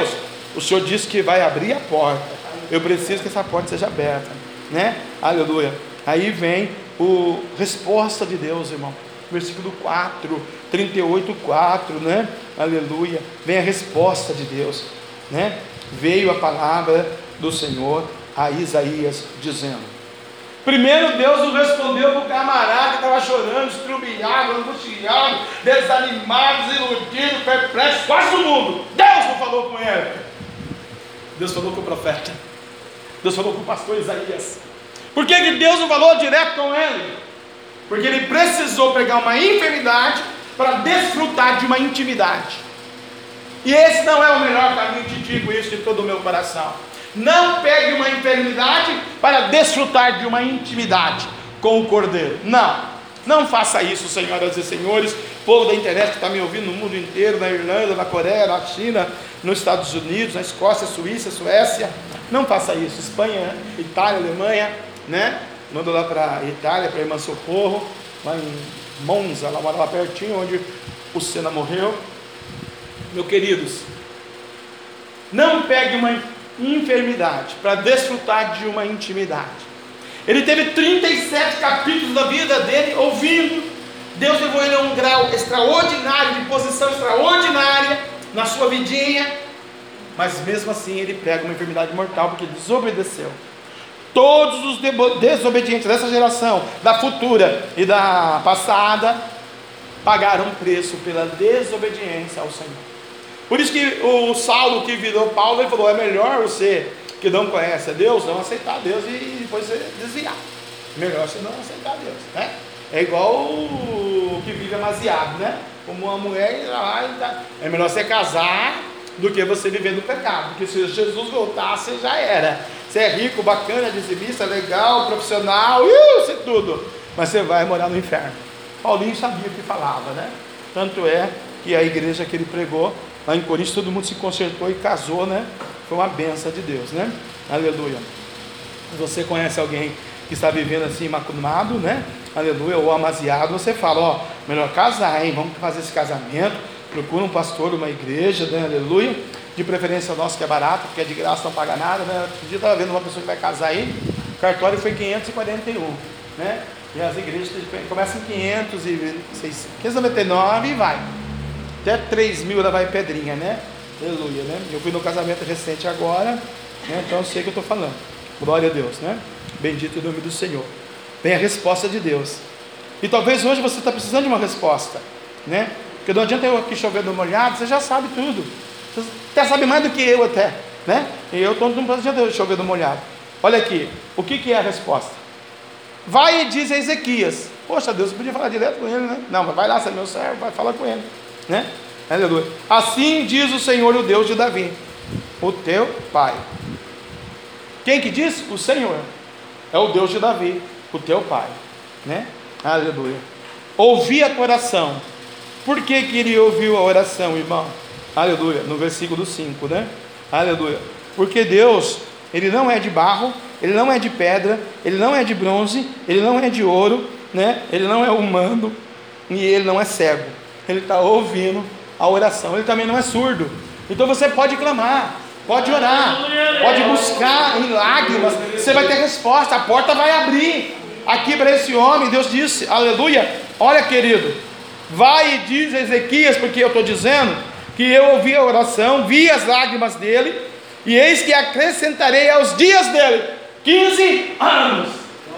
o Senhor disse que vai abrir a porta. Eu preciso que essa porta seja aberta, né? Aleluia. Aí vem o resposta de Deus, irmão. Versículo 4, 38, 4, né? Aleluia. Vem a resposta de Deus, né? Veio a palavra do Senhor a Isaías dizendo: Primeiro Deus não respondeu para o camarada que estava chorando, estrubiado, angustiado, desanimado, desiludido, perplexo, quase o mundo. Deus não falou com ele. Deus falou com o profeta. Deus falou com o pastor Isaías. Por que, que Deus não falou direto com ele? Porque ele precisou pegar uma enfermidade para desfrutar de uma intimidade. E esse não é o melhor caminho, te digo isso de todo o meu coração. Não pegue uma enfermidade para desfrutar de uma intimidade com o Cordeiro. Não, não faça isso, senhoras e senhores. Povo da internet que está me ouvindo no mundo inteiro, na Irlanda, na Coreia, na China, nos Estados Unidos, na Escócia, Suíça, Suécia. Não faça isso. Espanha, Itália, Alemanha, né? Manda lá para Itália, para a irmã Socorro, lá em Monza, lá mora lá pertinho, onde o Senna morreu. Meus queridos, não pegue uma enfermidade, para desfrutar de uma intimidade. Ele teve 37 capítulos da vida dele ouvindo. Deus levou ele a um grau extraordinário, de posição extraordinária na sua vidinha. Mas mesmo assim ele prega uma enfermidade mortal porque desobedeceu. Todos os desobedientes dessa geração, da futura e da passada, pagaram preço pela desobediência ao Senhor. Por isso que o Saulo que virou Paulo, ele falou: é melhor você que não conhece a Deus, não aceitar Deus e depois você desviar. Melhor você não aceitar Deus, né? É igual o que vive amasiado, né? Como uma mulher, tá, é melhor você casar do que você viver no pecado, porque se Jesus voltasse já era. Você é rico, bacana, dizimista, legal, profissional, isso e tudo, mas você vai morar no inferno. Paulinho sabia o que falava, né? Tanto é que a igreja que ele pregou Lá em Corinto todo mundo se consertou e casou, né? Foi uma benção de Deus, né? Aleluia. Você conhece alguém que está vivendo assim macumado, né? Aleluia, ou amaziado, você fala, ó, melhor casar, hein? Vamos fazer esse casamento. Procura um pastor, uma igreja, né? Aleluia. De preferência nosso que é barato, porque é de graça, não paga nada, né? Outro dia estava vendo uma pessoa que vai casar aí, o cartório foi 541, né? E as igrejas começam em 500 e 599 e vai. Até 3 mil ela vai pedrinha, né? Aleluia, né? Eu fui no casamento recente agora, né? então eu sei o que eu estou falando. Glória a Deus, né? Bendito o nome do Senhor. Vem a resposta de Deus. E talvez hoje você está precisando de uma resposta, né? Porque não adianta eu aqui chovendo molhado, você já sabe tudo. Você até sabe mais do que eu até, né? E eu estou não adianta eu chover no molhado. Olha aqui, o que, que é a resposta? Vai e diz a Ezequias. Poxa, Deus podia falar direto com ele, né? Não, mas vai lá, você é meu servo, vai falar com ele né? Aleluia. Assim diz o Senhor, o Deus de Davi, o teu pai. Quem que diz? O Senhor. É o Deus de Davi, o teu pai, né? Aleluia. Ouvi a oração. Por que que ele ouviu a oração, irmão? Aleluia. No versículo 5, né? Aleluia. Porque Deus, ele não é de barro, ele não é de pedra, ele não é de bronze, ele não é de ouro, né? Ele não é humano e ele não é cego ele está ouvindo a oração, ele também não é surdo. Então você pode clamar, pode orar, pode buscar em lágrimas, você vai ter resposta, a porta vai abrir. Aqui para esse homem, Deus disse, aleluia. Olha, querido, vai e diz Ezequias, porque eu estou dizendo que eu ouvi a oração, vi as lágrimas dele, e eis que acrescentarei aos dias dele 15 anos.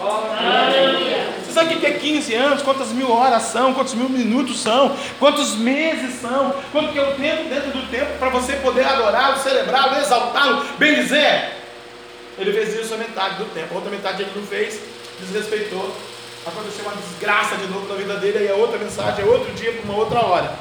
Aleluia. Você sabe o que é 15 anos? Quantas mil horas são? Quantos mil minutos são? Quantos meses são? Quanto que é o tempo dentro do tempo para você poder adorá-lo, celebrá-lo, exaltá-lo, bem dizer? Ele fez isso a metade do tempo, a outra metade ele não fez, desrespeitou. Aconteceu uma desgraça de novo na vida dele, aí é outra mensagem, é outro dia para uma outra hora.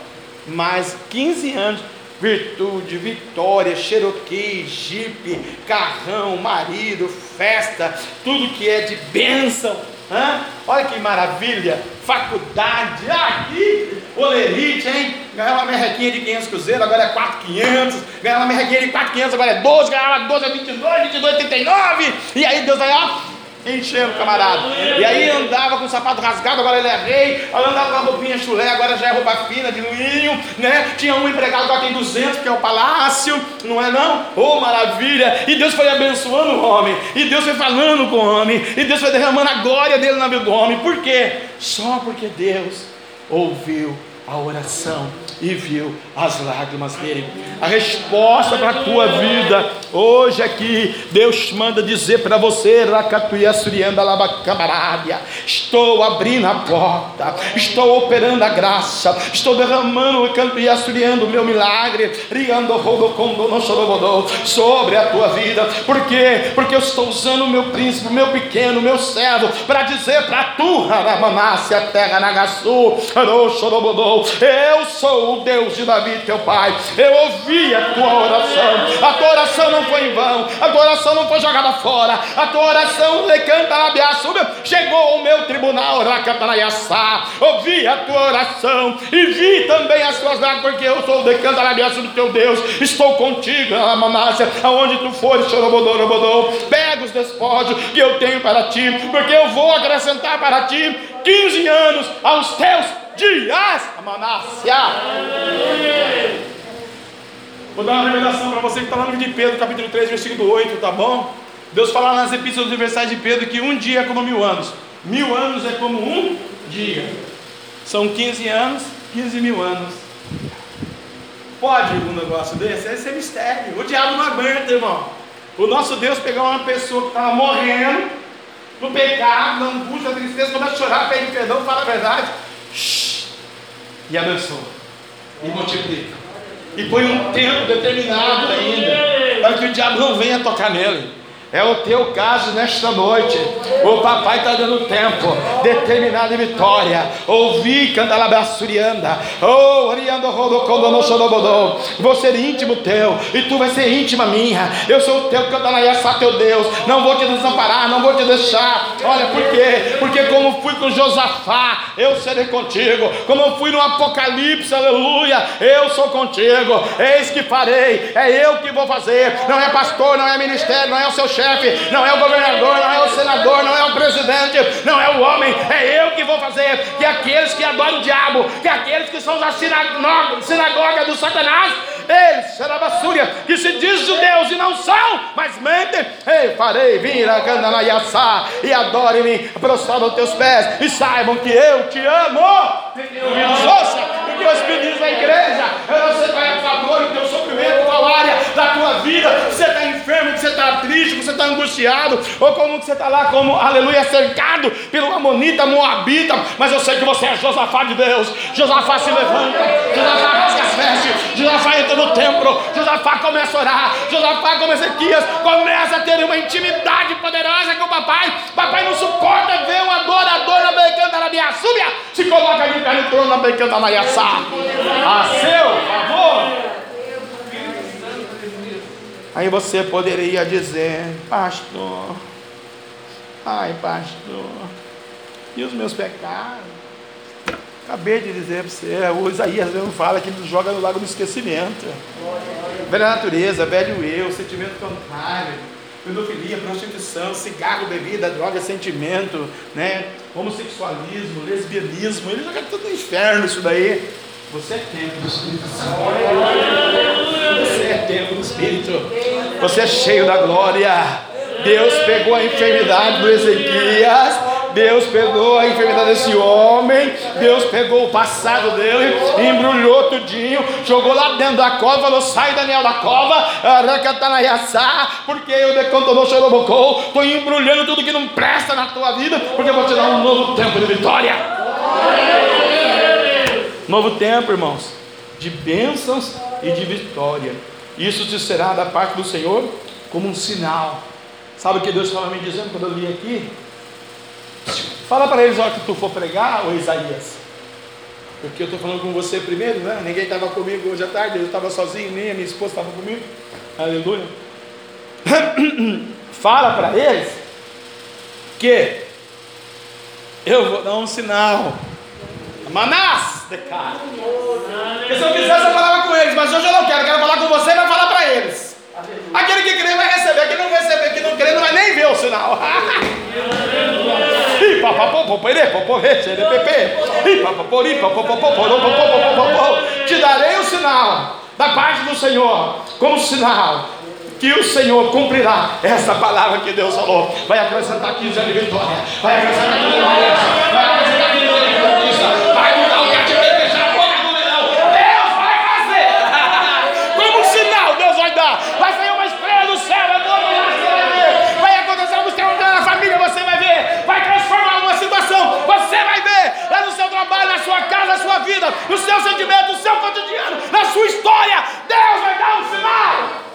Mas 15 anos, virtude, vitória, Cherokee, Jeep, carrão, marido, festa, tudo que é de bênção. Hã? Olha que maravilha, faculdade, aqui, olerite, hein? Ganhava uma merrequinha de 500 cruzeiros, agora é 4,500, ganhava uma merrequinha de 4,500, agora é 12, ganhava 12 é 22, 22, 39, e aí Deus vai, ó, enchendo camarada. E aí andava com o sapato rasgado, agora ele é rei. Andava com a roupinha chulé, agora já é roupa fina de linho, né? Tinha um empregado, agora tem 200, que é o palácio, não é não? Oh, maravilha! E Deus foi abençoando o homem, e Deus foi falando com o homem, e Deus foi derramando a glória dele na vida do homem. Por quê? Só porque Deus ouviu a oração e viu as lágrimas dele. A resposta para a tua vida hoje aqui, Deus manda dizer para você, estou abrindo a porta, estou operando a graça, estou derramando o canto e o meu milagre, sobre a tua vida. Por quê? Porque eu estou usando o meu príncipe, o meu pequeno, o meu servo, para dizer para tu, Ramanácia, terra Nagasu, eu sou o Deus de Davi, teu pai. Eu ouvi a tua oração. A tua oração não foi em vão. A tua oração não foi jogada fora. A tua oração chegou ao meu tribunal. Ouvi a tua oração e vi também as tuas lágrimas, porque eu sou o decantarabiaçu do teu Deus. Estou contigo, Manácia, aonde tu fores, chorobodô, Pega os despojos que eu tenho para ti, porque eu vou acrescentar para ti 15 anos aos teus dias, Manácia. Vou dar uma revelação para você que está lá no livro de Pedro, capítulo 3, versículo 8, tá bom? Deus fala nas epístolas universais de Pedro que um dia é como mil anos. Mil anos é como um dia. São 15 anos, 15 mil anos. Pode um negócio desse? Esse é mistério. O diabo não aguenta, irmão. O nosso Deus pegou uma pessoa que estava morrendo no pecado, na angústia, na tristeza, começa a chorar, pede perdão, fala a verdade. E abençoa. E multiplica. E põe um tempo determinado ainda. Para que o diabo não venha tocar nele. É o teu caso nesta noite. O papai está dando tempo, determinada vitória. Ouvi candalabassurianda. Oh, ariando rodocondo Vou ser íntimo teu e tu vai ser íntima minha. Eu sou o teu candalayassa, teu Deus. Não vou te desamparar, não vou te deixar. Olha por quê? Porque como fui com Josafá, eu serei contigo. Como fui no Apocalipse, aleluia, eu sou contigo. Eis que farei. É eu que vou fazer. Não é pastor, não é ministério, não é o seu chefe, não é o governador, não é o senador, não é o presidente, não é o homem, é eu que vou fazer. Que aqueles que adoram o diabo, que aqueles que são da sinagoga, sinagoga do Satanás, eles, Xarabassúria, que se diz judeus e não são, mas mentem, ei, farei vir a Gandanaiaçá e adore-me, prostrado aos teus pés e saibam que eu te amo. Ouça o que o Espírito diz na igreja, qual é a tua dor, o teu sofrimento, qual área da tua vida, você está enfermo, você está triste, você está angustiado, ou como você está lá, como, aleluia, cercado pelo Amonita, Moabita, mas eu sei que você é Josafá de Deus, Josafá se levanta, Josafá rasga vestes, Josafá entra no templo, Josafá começa a orar, Josafá como Ezequias, começa a ter uma intimidade poderosa com o papai, papai não suporta ver um adorador na becanta da minha súbia, se coloca de pé no trono na becanta da Maiaçá, a seu favor, Aí você poderia dizer, pastor, ai pastor, e os meus pecados? Acabei de dizer para você, o Isaías mesmo fala que nos joga no lago do esquecimento. Velha natureza, velho eu, sentimento contrário, pedofilia, prostituição, cigarro, bebida, droga, sentimento, né? homossexualismo, lesbianismo, ele joga tudo no inferno isso daí. Você é templo do Espírito Santo. Você é templo do Espírito. Você é cheio da glória. Deus pegou a enfermidade do Ezequias. Deus pegou a enfermidade desse homem, Deus pegou o passado dele, embrulhou tudinho, jogou lá dentro da cova, falou: sai Daniel da cova, porque eu decantou chorobocou, estou embrulhando tudo que não presta na tua vida, porque eu vou te dar um novo tempo de vitória. Novo tempo, irmãos, de bênçãos e de vitória. Isso te será da parte do Senhor como um sinal. Sabe o que Deus estava me dizendo quando eu li aqui? Fala para eles, hora que tu for pregar, ô Isaías. Porque eu estou falando com você primeiro, né? Ninguém estava comigo hoje à tarde, eu estava sozinho, nem a minha esposa estava comigo. Aleluia. Fala para eles que eu vou dar um sinal. Manás de cara. Eu quisesse, eu falava com eles, mas hoje eu não quero, quero falar com você e vai falar para eles. Aquele que crê vai receber, aquele que não receber, que não crê não vai nem ver o sinal. Te darei o sinal da parte do Senhor, como sinal que o Senhor cumprirá essa palavra que Deus falou. Vai acrescentar 15 anos de vitória, vai acrescentar 15 anos vai acrescentar 15 anos de conquista, vai mudar o cativeiro e deixar a boca do leão. Deus vai fazer. Como sinal, Deus vai dar. Vai sair uma estrela do céu, é bom você vai ver. Vai acontecer algo extraordinário na família, você vai ver. Vai transformar uma situação, você vai ver. Lá no seu trabalho, na sua casa, na sua vida, no seu sentimento, no seu cotidiano, na sua história. Deus vai dar um sinal.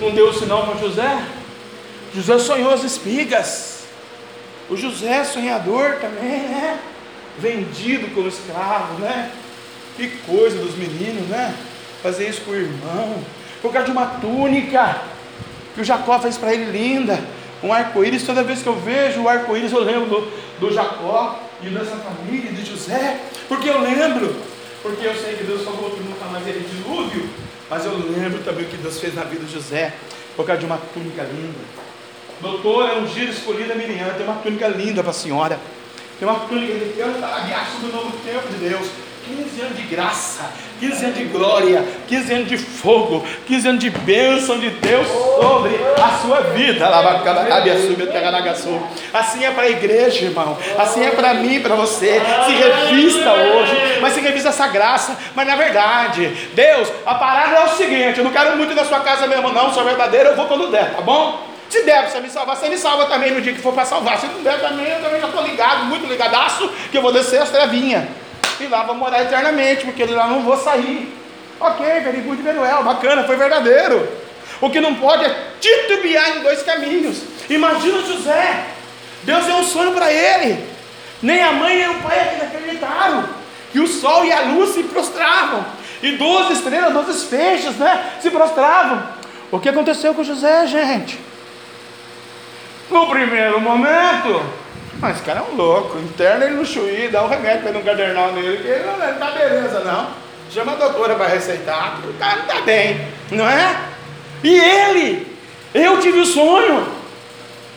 Não deu o sinal para José? José sonhou as espigas. O José é sonhador também, né? Vendido como escravo, né? Que coisa dos meninos, né? Fazer isso com o irmão. Por causa de uma túnica que o Jacó fez para ele linda. Um arco-íris, toda vez que eu vejo o arco-íris, eu lembro do, do Jacó e dessa família de José. Porque eu lembro porque eu sei que Deus falou que nunca mais ele dilúvio, mas eu lembro também o que Deus fez na vida de José, por causa de uma túnica linda. Doutor, é um giro escolhido a Miriam, tem uma túnica linda para a senhora. Tem uma túnica de abraço do novo tempo de Deus. 15 anos de graça, 15 anos de glória, 15 anos de fogo, 15 anos de bênção de Deus sobre a sua vida. Assim é para a igreja, irmão. Assim é para mim, para você. Se revista hoje, mas se revista essa graça. Mas na verdade, Deus, a parada é o seguinte: eu não quero muito da sua casa mesmo, não. Sou verdadeiro, eu vou quando der, tá bom? Se der para você me salvar, você me salva também no dia que for para salvar. Se não der também, eu também já estou ligado, muito ligadaço, que eu vou descer as trevinhas e lá vou morar eternamente, porque lá não vou sair. Ok, very very well, bacana, foi verdadeiro. O que não pode é titubear em dois caminhos. Imagina José, Deus deu um sonho para ele. Nem a mãe nem o pai acreditaram. Que o sol e a luz se prostravam. E duas estrelas, doze feixes, né? Se prostravam. O que aconteceu com José, gente? No primeiro momento, mas esse cara é um louco, interna ele no chuí, dá um remédio para ele um cadernal nele, que ele não, ele tá beleza, não. Chama a doutora para receitar, o cara não está bem, não é? E ele, eu tive o sonho,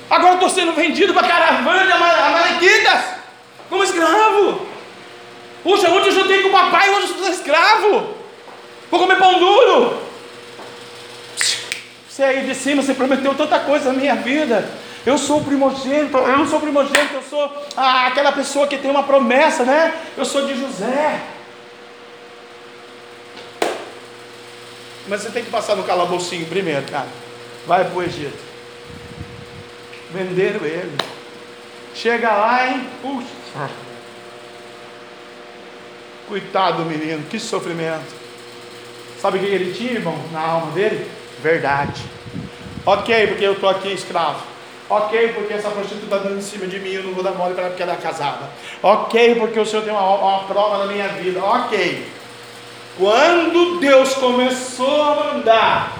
agora estou sendo vendido para caravana de amalequitas, como escravo. Puxa, ontem eu jantei com o papai, hoje eu sou escravo. Vou comer pão duro. Você aí de cima, você prometeu tanta coisa na minha vida. Eu sou primogênito, eu não sou primogênito, eu sou ah, aquela pessoa que tem uma promessa, né? Eu sou de José. Mas você tem que passar no calaboucinho primeiro, cara. Vai para o Egito. Venderam ele. Chega lá, hein? Puxa. Coitado do menino, que sofrimento. Sabe o que ele tinha, irmão, na alma dele? Verdade. Ok, porque eu estou aqui escravo. Ok, porque essa prostituta está dando em cima de mim, eu não vou dar mole para ela porque ela é casada. Ok, porque o Senhor tem uma, uma prova na minha vida. Ok. Quando Deus começou a mandar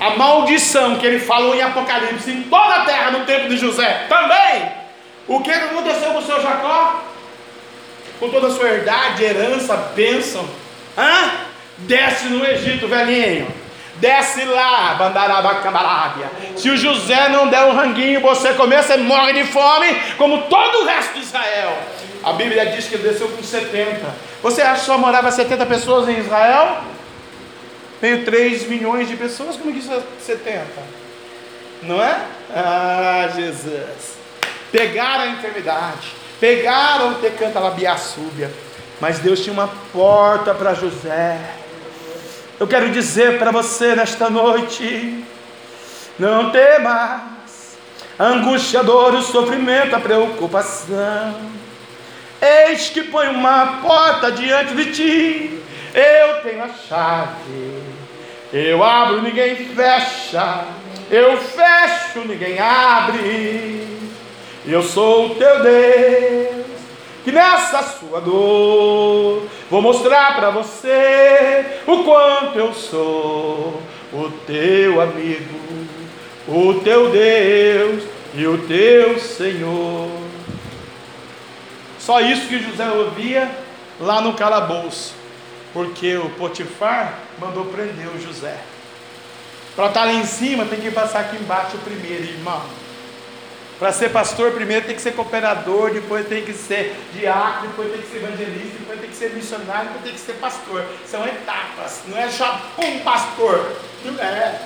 a maldição que ele falou em Apocalipse em toda a terra no tempo de José, também, o que aconteceu com o seu Jacó? Com toda a sua herdade, herança, bênção. Hã? Desce no Egito, velhinho Desce lá, Bandarabacabarábia. Se o José não der um ranguinho, você comer, você morre de fome, como todo o resto de Israel. A Bíblia diz que ele desceu com 70. Você acha que só morava 70 pessoas em Israel? Veio 3 milhões de pessoas, como que isso é 70? Não é? Ah, Jesus. Pegaram a enfermidade, pegaram o tecanta labiaçúbia, mas Deus tinha uma porta para José. Eu quero dizer para você nesta noite: não temas, a angústia, a dor, o sofrimento, a preocupação. Eis que põe uma porta diante de ti, eu tenho a chave. Eu abro, ninguém fecha. Eu fecho, ninguém abre. Eu sou o teu Deus. Que nessa essa sua dor. Vou mostrar para você o quanto eu sou o teu amigo, o teu Deus e o teu Senhor. Só isso que José ouvia lá no calabouço, porque o Potifar mandou prender o José. Para estar lá em cima, tem que passar aqui embaixo primeiro, irmão. Para ser pastor, primeiro tem que ser cooperador, depois tem que ser diácono, depois tem que ser evangelista, depois tem que ser missionário, depois tem que ser pastor. São etapas, não é só um pastor. Não é.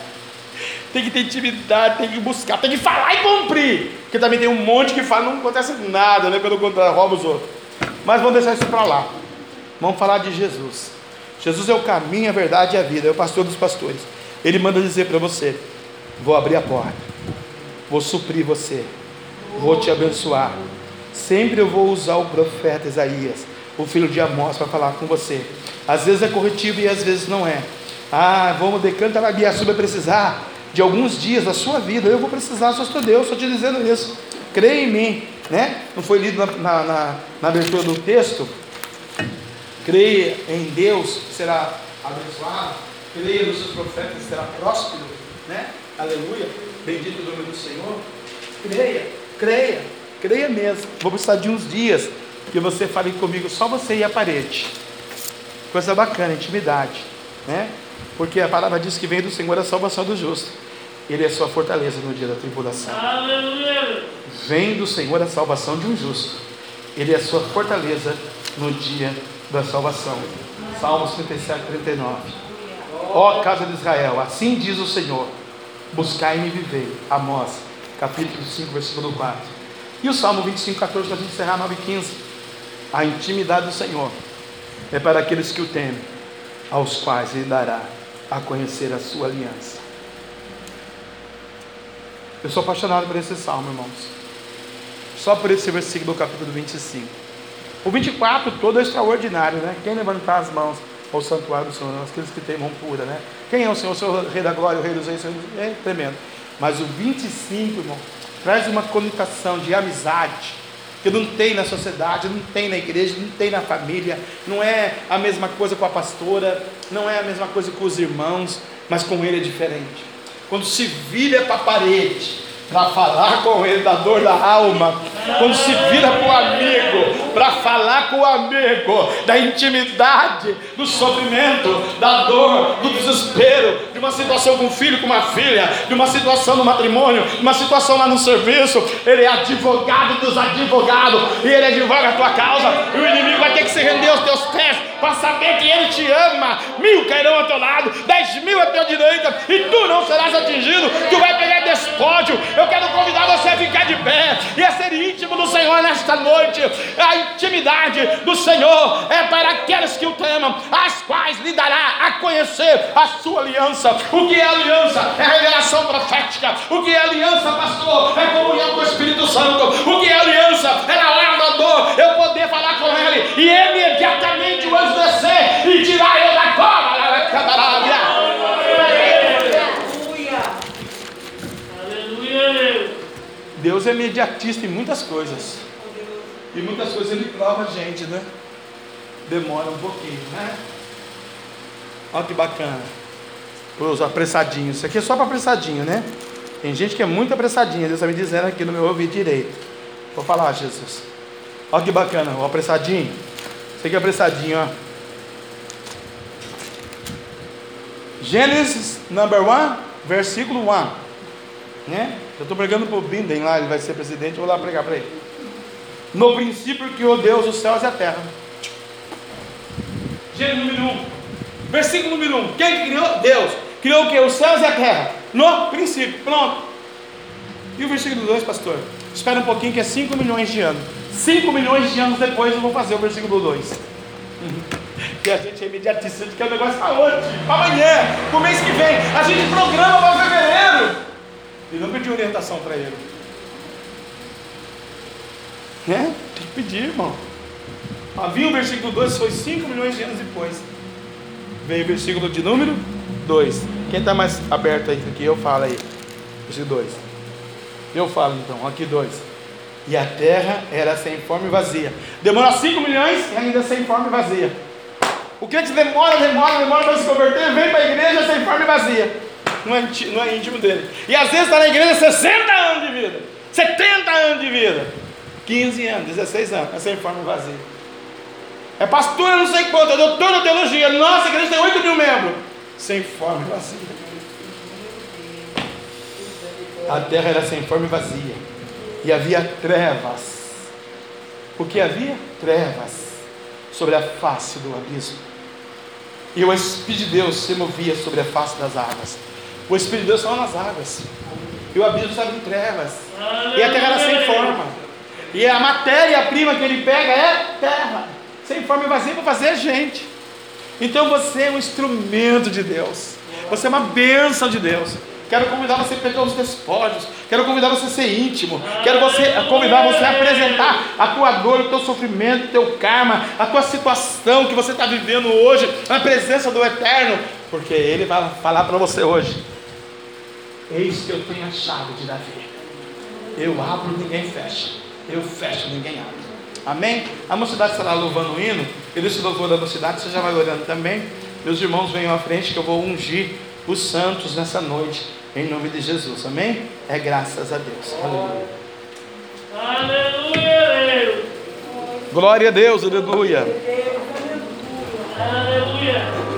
Tem que ter intimidade, tem que buscar, tem que falar e cumprir. Porque também tem um monte que fala, não acontece nada, né? Quando rouba os outros. Mas vamos deixar isso para lá. Vamos falar de Jesus. Jesus é o caminho, a verdade e a vida, é o pastor dos pastores. Ele manda dizer para você: vou abrir a porta, vou suprir você, vou te abençoar. Sempre eu vou usar o profeta Isaías, o filho de Amós, para falar com você. Às vezes é corretivo e às vezes não é. Ah, vamos decanta na Bia, vai precisar de alguns dias da sua vida. Eu vou precisar, só estou Deus, estou te dizendo isso. Creia em mim, né? Não foi lido na, na, na, na abertura do texto? Creia em Deus, será abençoado. Creia nos seus profetas, será próspero, né? Aleluia. Bendito o nome do Senhor. Creia, creia, creia mesmo. Vou precisar de uns dias que você fale comigo, só você e a parede. Coisa bacana, intimidade, né? Porque a palavra diz que vem do Senhor a salvação do justo. Ele é sua fortaleza no dia da tribulação. Aleluia. Vem do Senhor a salvação de um justo. Ele é sua fortaleza no dia da salvação. Salmos 37, 39. Ó casa de Israel, assim diz o Senhor: buscai-me e vivei. Amós, capítulo 5, versículo 4. E o Salmo 25, 14, para gente encerrar 9 15. A intimidade do Senhor é para aqueles que o temem, aos quais Ele dará a conhecer a sua aliança. Eu sou apaixonado por esse salmo, irmãos. Só por esse versículo do capítulo 25. O 24 todo é extraordinário, né? Quem levantar as mãos ao santuário do Senhor, aqueles que mão pura, né? Quem é o Senhor? O Senhor, Rei da Glória, o Rei dos Reis, é tremendo. Mas o 25, irmão, traz uma conotação de amizade, que não tem na sociedade, não tem na igreja, não tem na família, não é a mesma coisa com a pastora, não é a mesma coisa com os irmãos, mas com ele é diferente. Quando se vira para a parede, para falar com ele da dor da alma, quando se vira para o amigo, para falar com o amigo da intimidade, do sofrimento, da dor, do desespero, de uma situação com um filho, com uma filha, de uma situação no matrimônio, de uma situação lá no serviço, ele é advogado dos advogados, e ele advoga a tua causa, e o inimigo vai ter que se render aos teus pés, para saber que ele te ama, mil cairão ao teu lado, dez mil à tua direita, e tu não serás atingido, tu vai pegar despódio, eu quero convidar você a ficar de pé e a ser íntimo do Senhor nesta noite. A intimidade do Senhor é para aqueles que o temam, as quais lhe dará a conhecer a sua aliança. O que é aliança? É revelação profética. O que é aliança, pastor? É comunhão com o Espírito Santo. O que é aliança? É na hora da dor eu poder falar com ele e imediatamente o anjo descer e tirar eu da cova. Deus é mediatista em muitas coisas. E muitas coisas ele prova a gente, né? Demora um pouquinho, né? Olha que bacana. Os apressadinhos. Isso aqui é só para apressadinho, né? Tem gente que é muito apressadinha. Deus está me dizendo aqui no meu ouvido direito. Vou falar, Jesus. Olha que bacana, o apressadinho. Isso aqui é apressadinho, ó. Gênesis number one, versículo 1. Né? Eu estou pregando para o Binden lá, ele vai ser presidente, eu vou lá pregar para ele. No princípio criou Deus os céus e a terra. Gênesis número 1. Versículo número 1. Quem criou? Deus. Criou o que? Os céus e a terra. No princípio. Pronto. E o versículo 2, pastor? Espera um pouquinho que é 5 milhões de anos. 5 milhões de anos depois eu vou fazer o versículo 2. Que a gente é imediatista, que é o negócio para hoje, para amanhã, o mês que vem. A gente programa para fevereiro. E não pediu orientação para ele. Né? Tem que pedir, irmão. Havia o versículo 2, foi 5 milhões de anos depois. Veio o versículo de número 2. Quem está mais aberto aí aqui, eu falo aí. Versículo 2. Eu falo então, aqui 2. E a terra era sem forma e vazia. Demora 5 milhões e ainda sem forma e vazia. O crente demora, demora, demora para se converter, vem para a igreja sem forma e vazia. Não é, é íntimo dele. E às vezes está na igreja 60 anos de vida, 70 anos de vida, 15 anos, 16 anos, é sem forma e vazia. É pastor, não sei quanto, é doutor da teologia. Nossa, a igreja tem 8 mil membros. Sem forma e vazia. A terra era sem forma e vazia. E havia trevas. O que havia? Trevas sobre a face do abismo. E o Espírito de Deus se movia sobre a face das águas. O Espírito de Deus estava nas águas. E o abismo estava em trevas. E a terra era sem forma. E a matéria-prima que ele pega é terra. Sem forma e vazia para fazer gente. Então você é um instrumento de Deus. Você é uma bênção de Deus. Quero convidar você a pegar os despojos. Quero convidar você a ser íntimo. Quero você, convidar você a apresentar a tua dor, o teu sofrimento, o teu karma, a tua situação que você está vivendo hoje, na presença do Eterno. Porque Ele vai falar para você hoje. Eis que eu tenho a chave de Davi. Eu abro, ninguém fecha. Eu fecho, ninguém abre. Amém? A mocidade estará louvando o hino. E desse louvor da mocidade, você já vai orando também. Meus irmãos, venham à frente que eu vou ungir os santos nessa noite. Em nome de Jesus, amém? É graças a Deus. Aleluia. Aleluia. Glória a Deus, aleluia. Aleluia.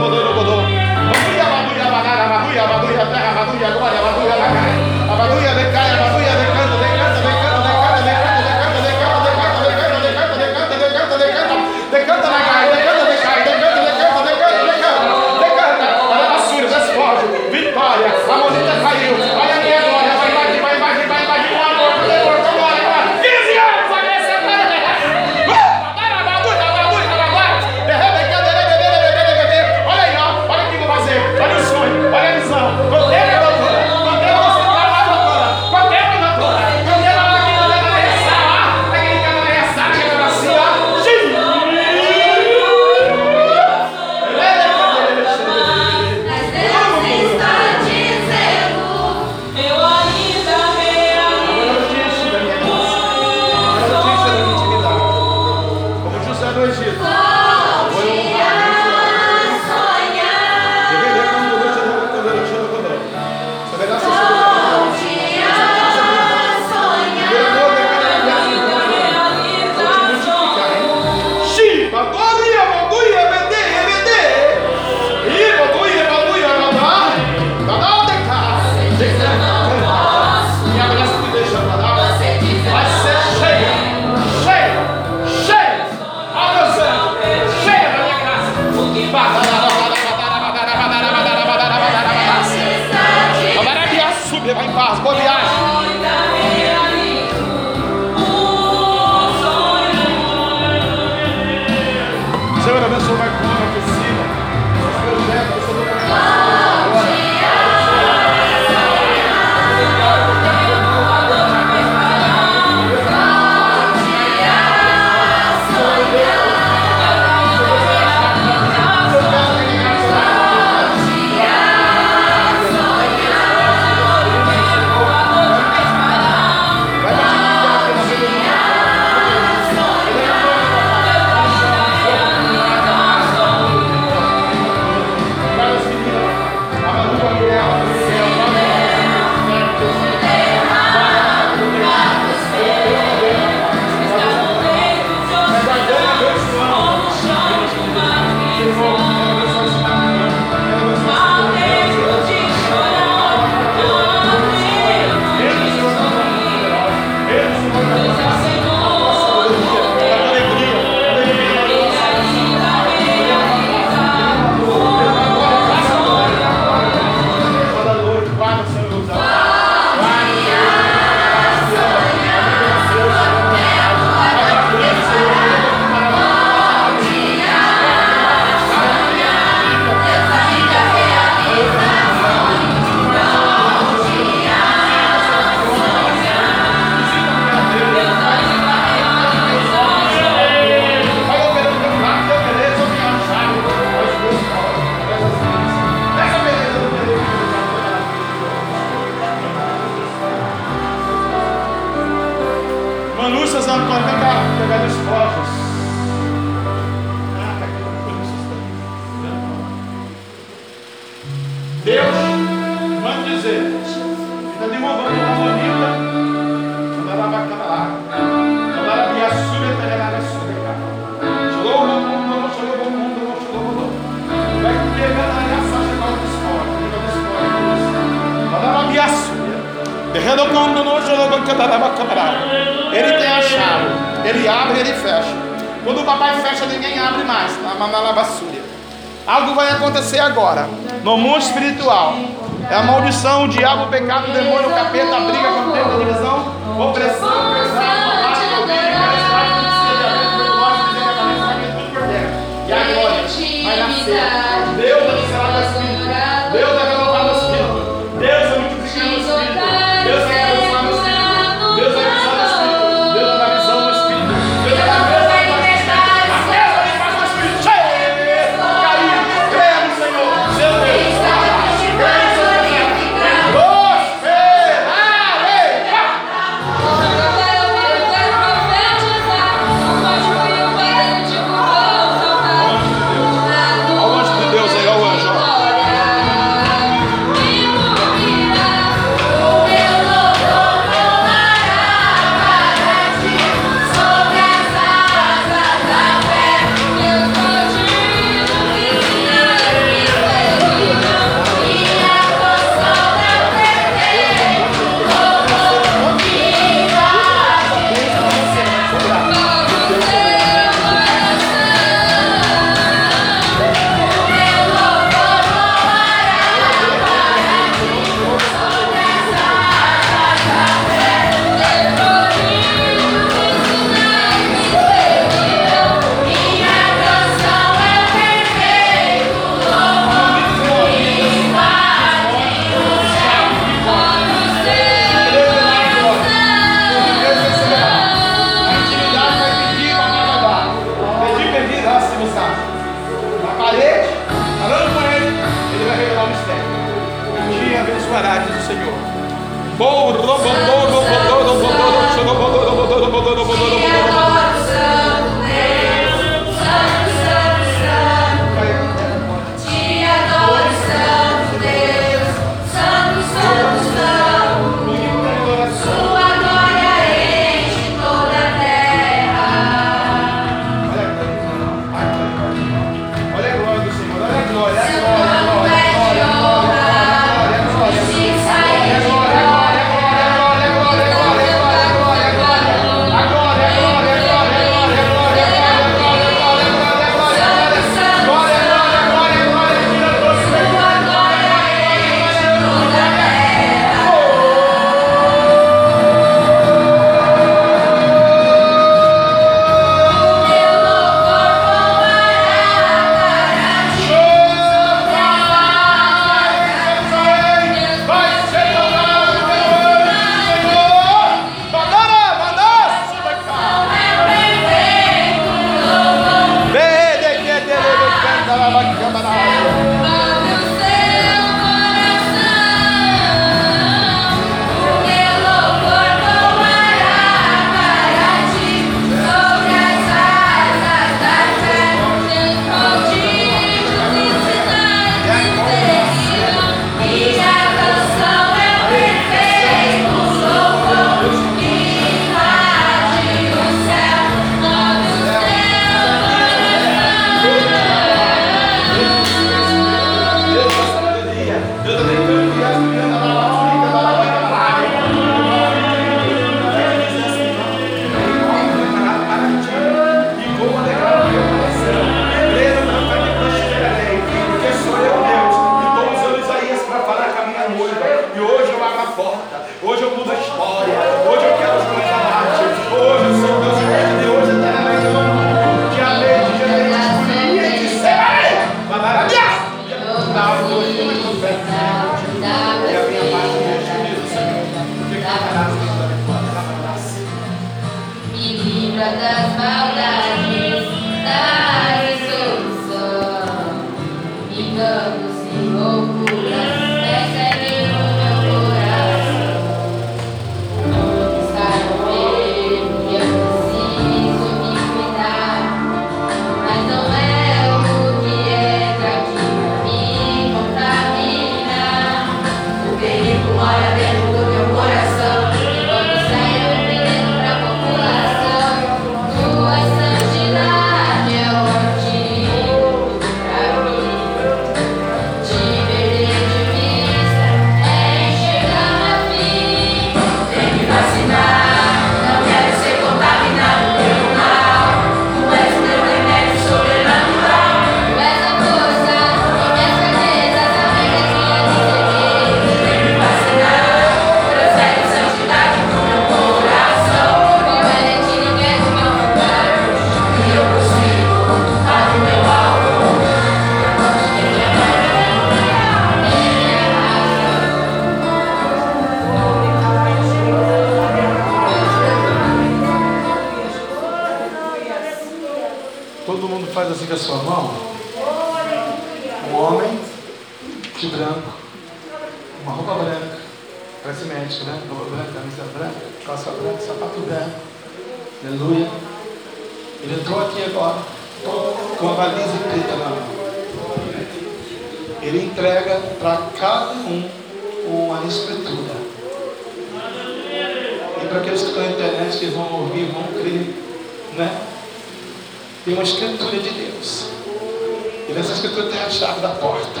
E nessa escritura tem a chave da porta.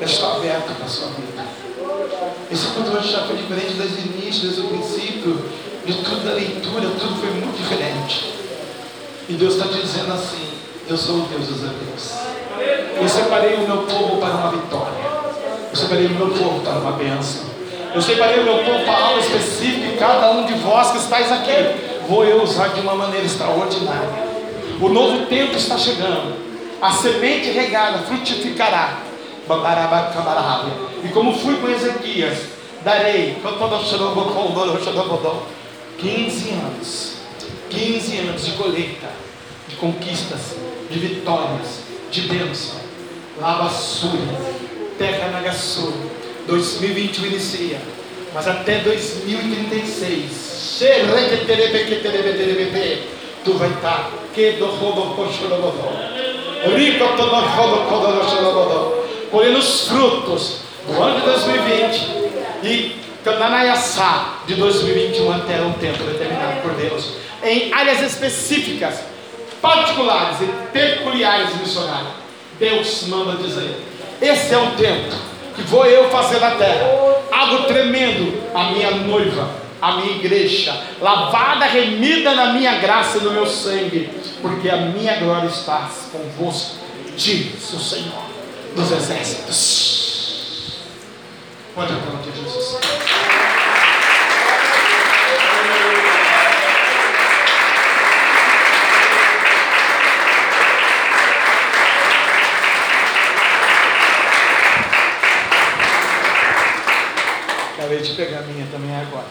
Ela está aberta para a sua vida. Esse culto já foi diferente desde o início, desde o princípio, de tudo da leitura, tudo foi muito diferente. E Deus está dizendo assim: Eu sou o Deus dos Deus. Eu separei o meu povo para uma vitória. Eu separei o meu povo para uma bênção. Eu separei o meu povo para algo específico e cada um de vós que estáis aqui, vou eu usar de uma maneira extraordinária. O novo tempo está chegando. A semente regada frutificará. E como fui com Ezequias, darei 15 anos. 15 anos de colheita, de conquistas, de vitórias, de bênção. Lavassuri, Terra Nagasuri. 2021 inicia, mas até 2036. Tu vai estar colhendo os frutos do ano de 2020 e Cananaiaçá de 2021 até um tempo determinado por Deus, em áreas específicas, particulares e peculiares missionárias. Deus manda dizer: esse é o tempo que vou eu fazer na terra, algo tremendo, a minha noiva, a minha igreja, lavada, remida na minha graça e no meu sangue, porque a minha glória está convosco, diz o Senhor dos exércitos. Pode aplaudir Jesus. Acabei de pegar a minha também agora.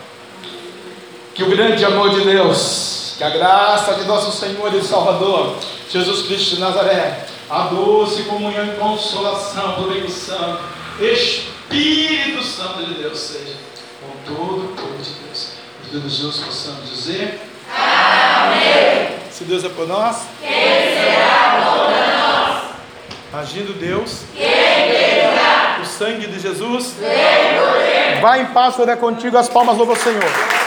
Que o grande amor de Deus, que a graça de nosso Senhor e Salvador, Jesus Cristo de Nazaré, a doce comunhão e consolação do Espírito Santo, Espírito Santo de Deus, seja com todo o povo de Deus. E todos juntos possamos dizer: Amém. Se Deus é por nós, quem será contra nós? Agindo Deus, quem o sangue de Jesus, vai em paz, é contigo, as palmas louvam o Senhor.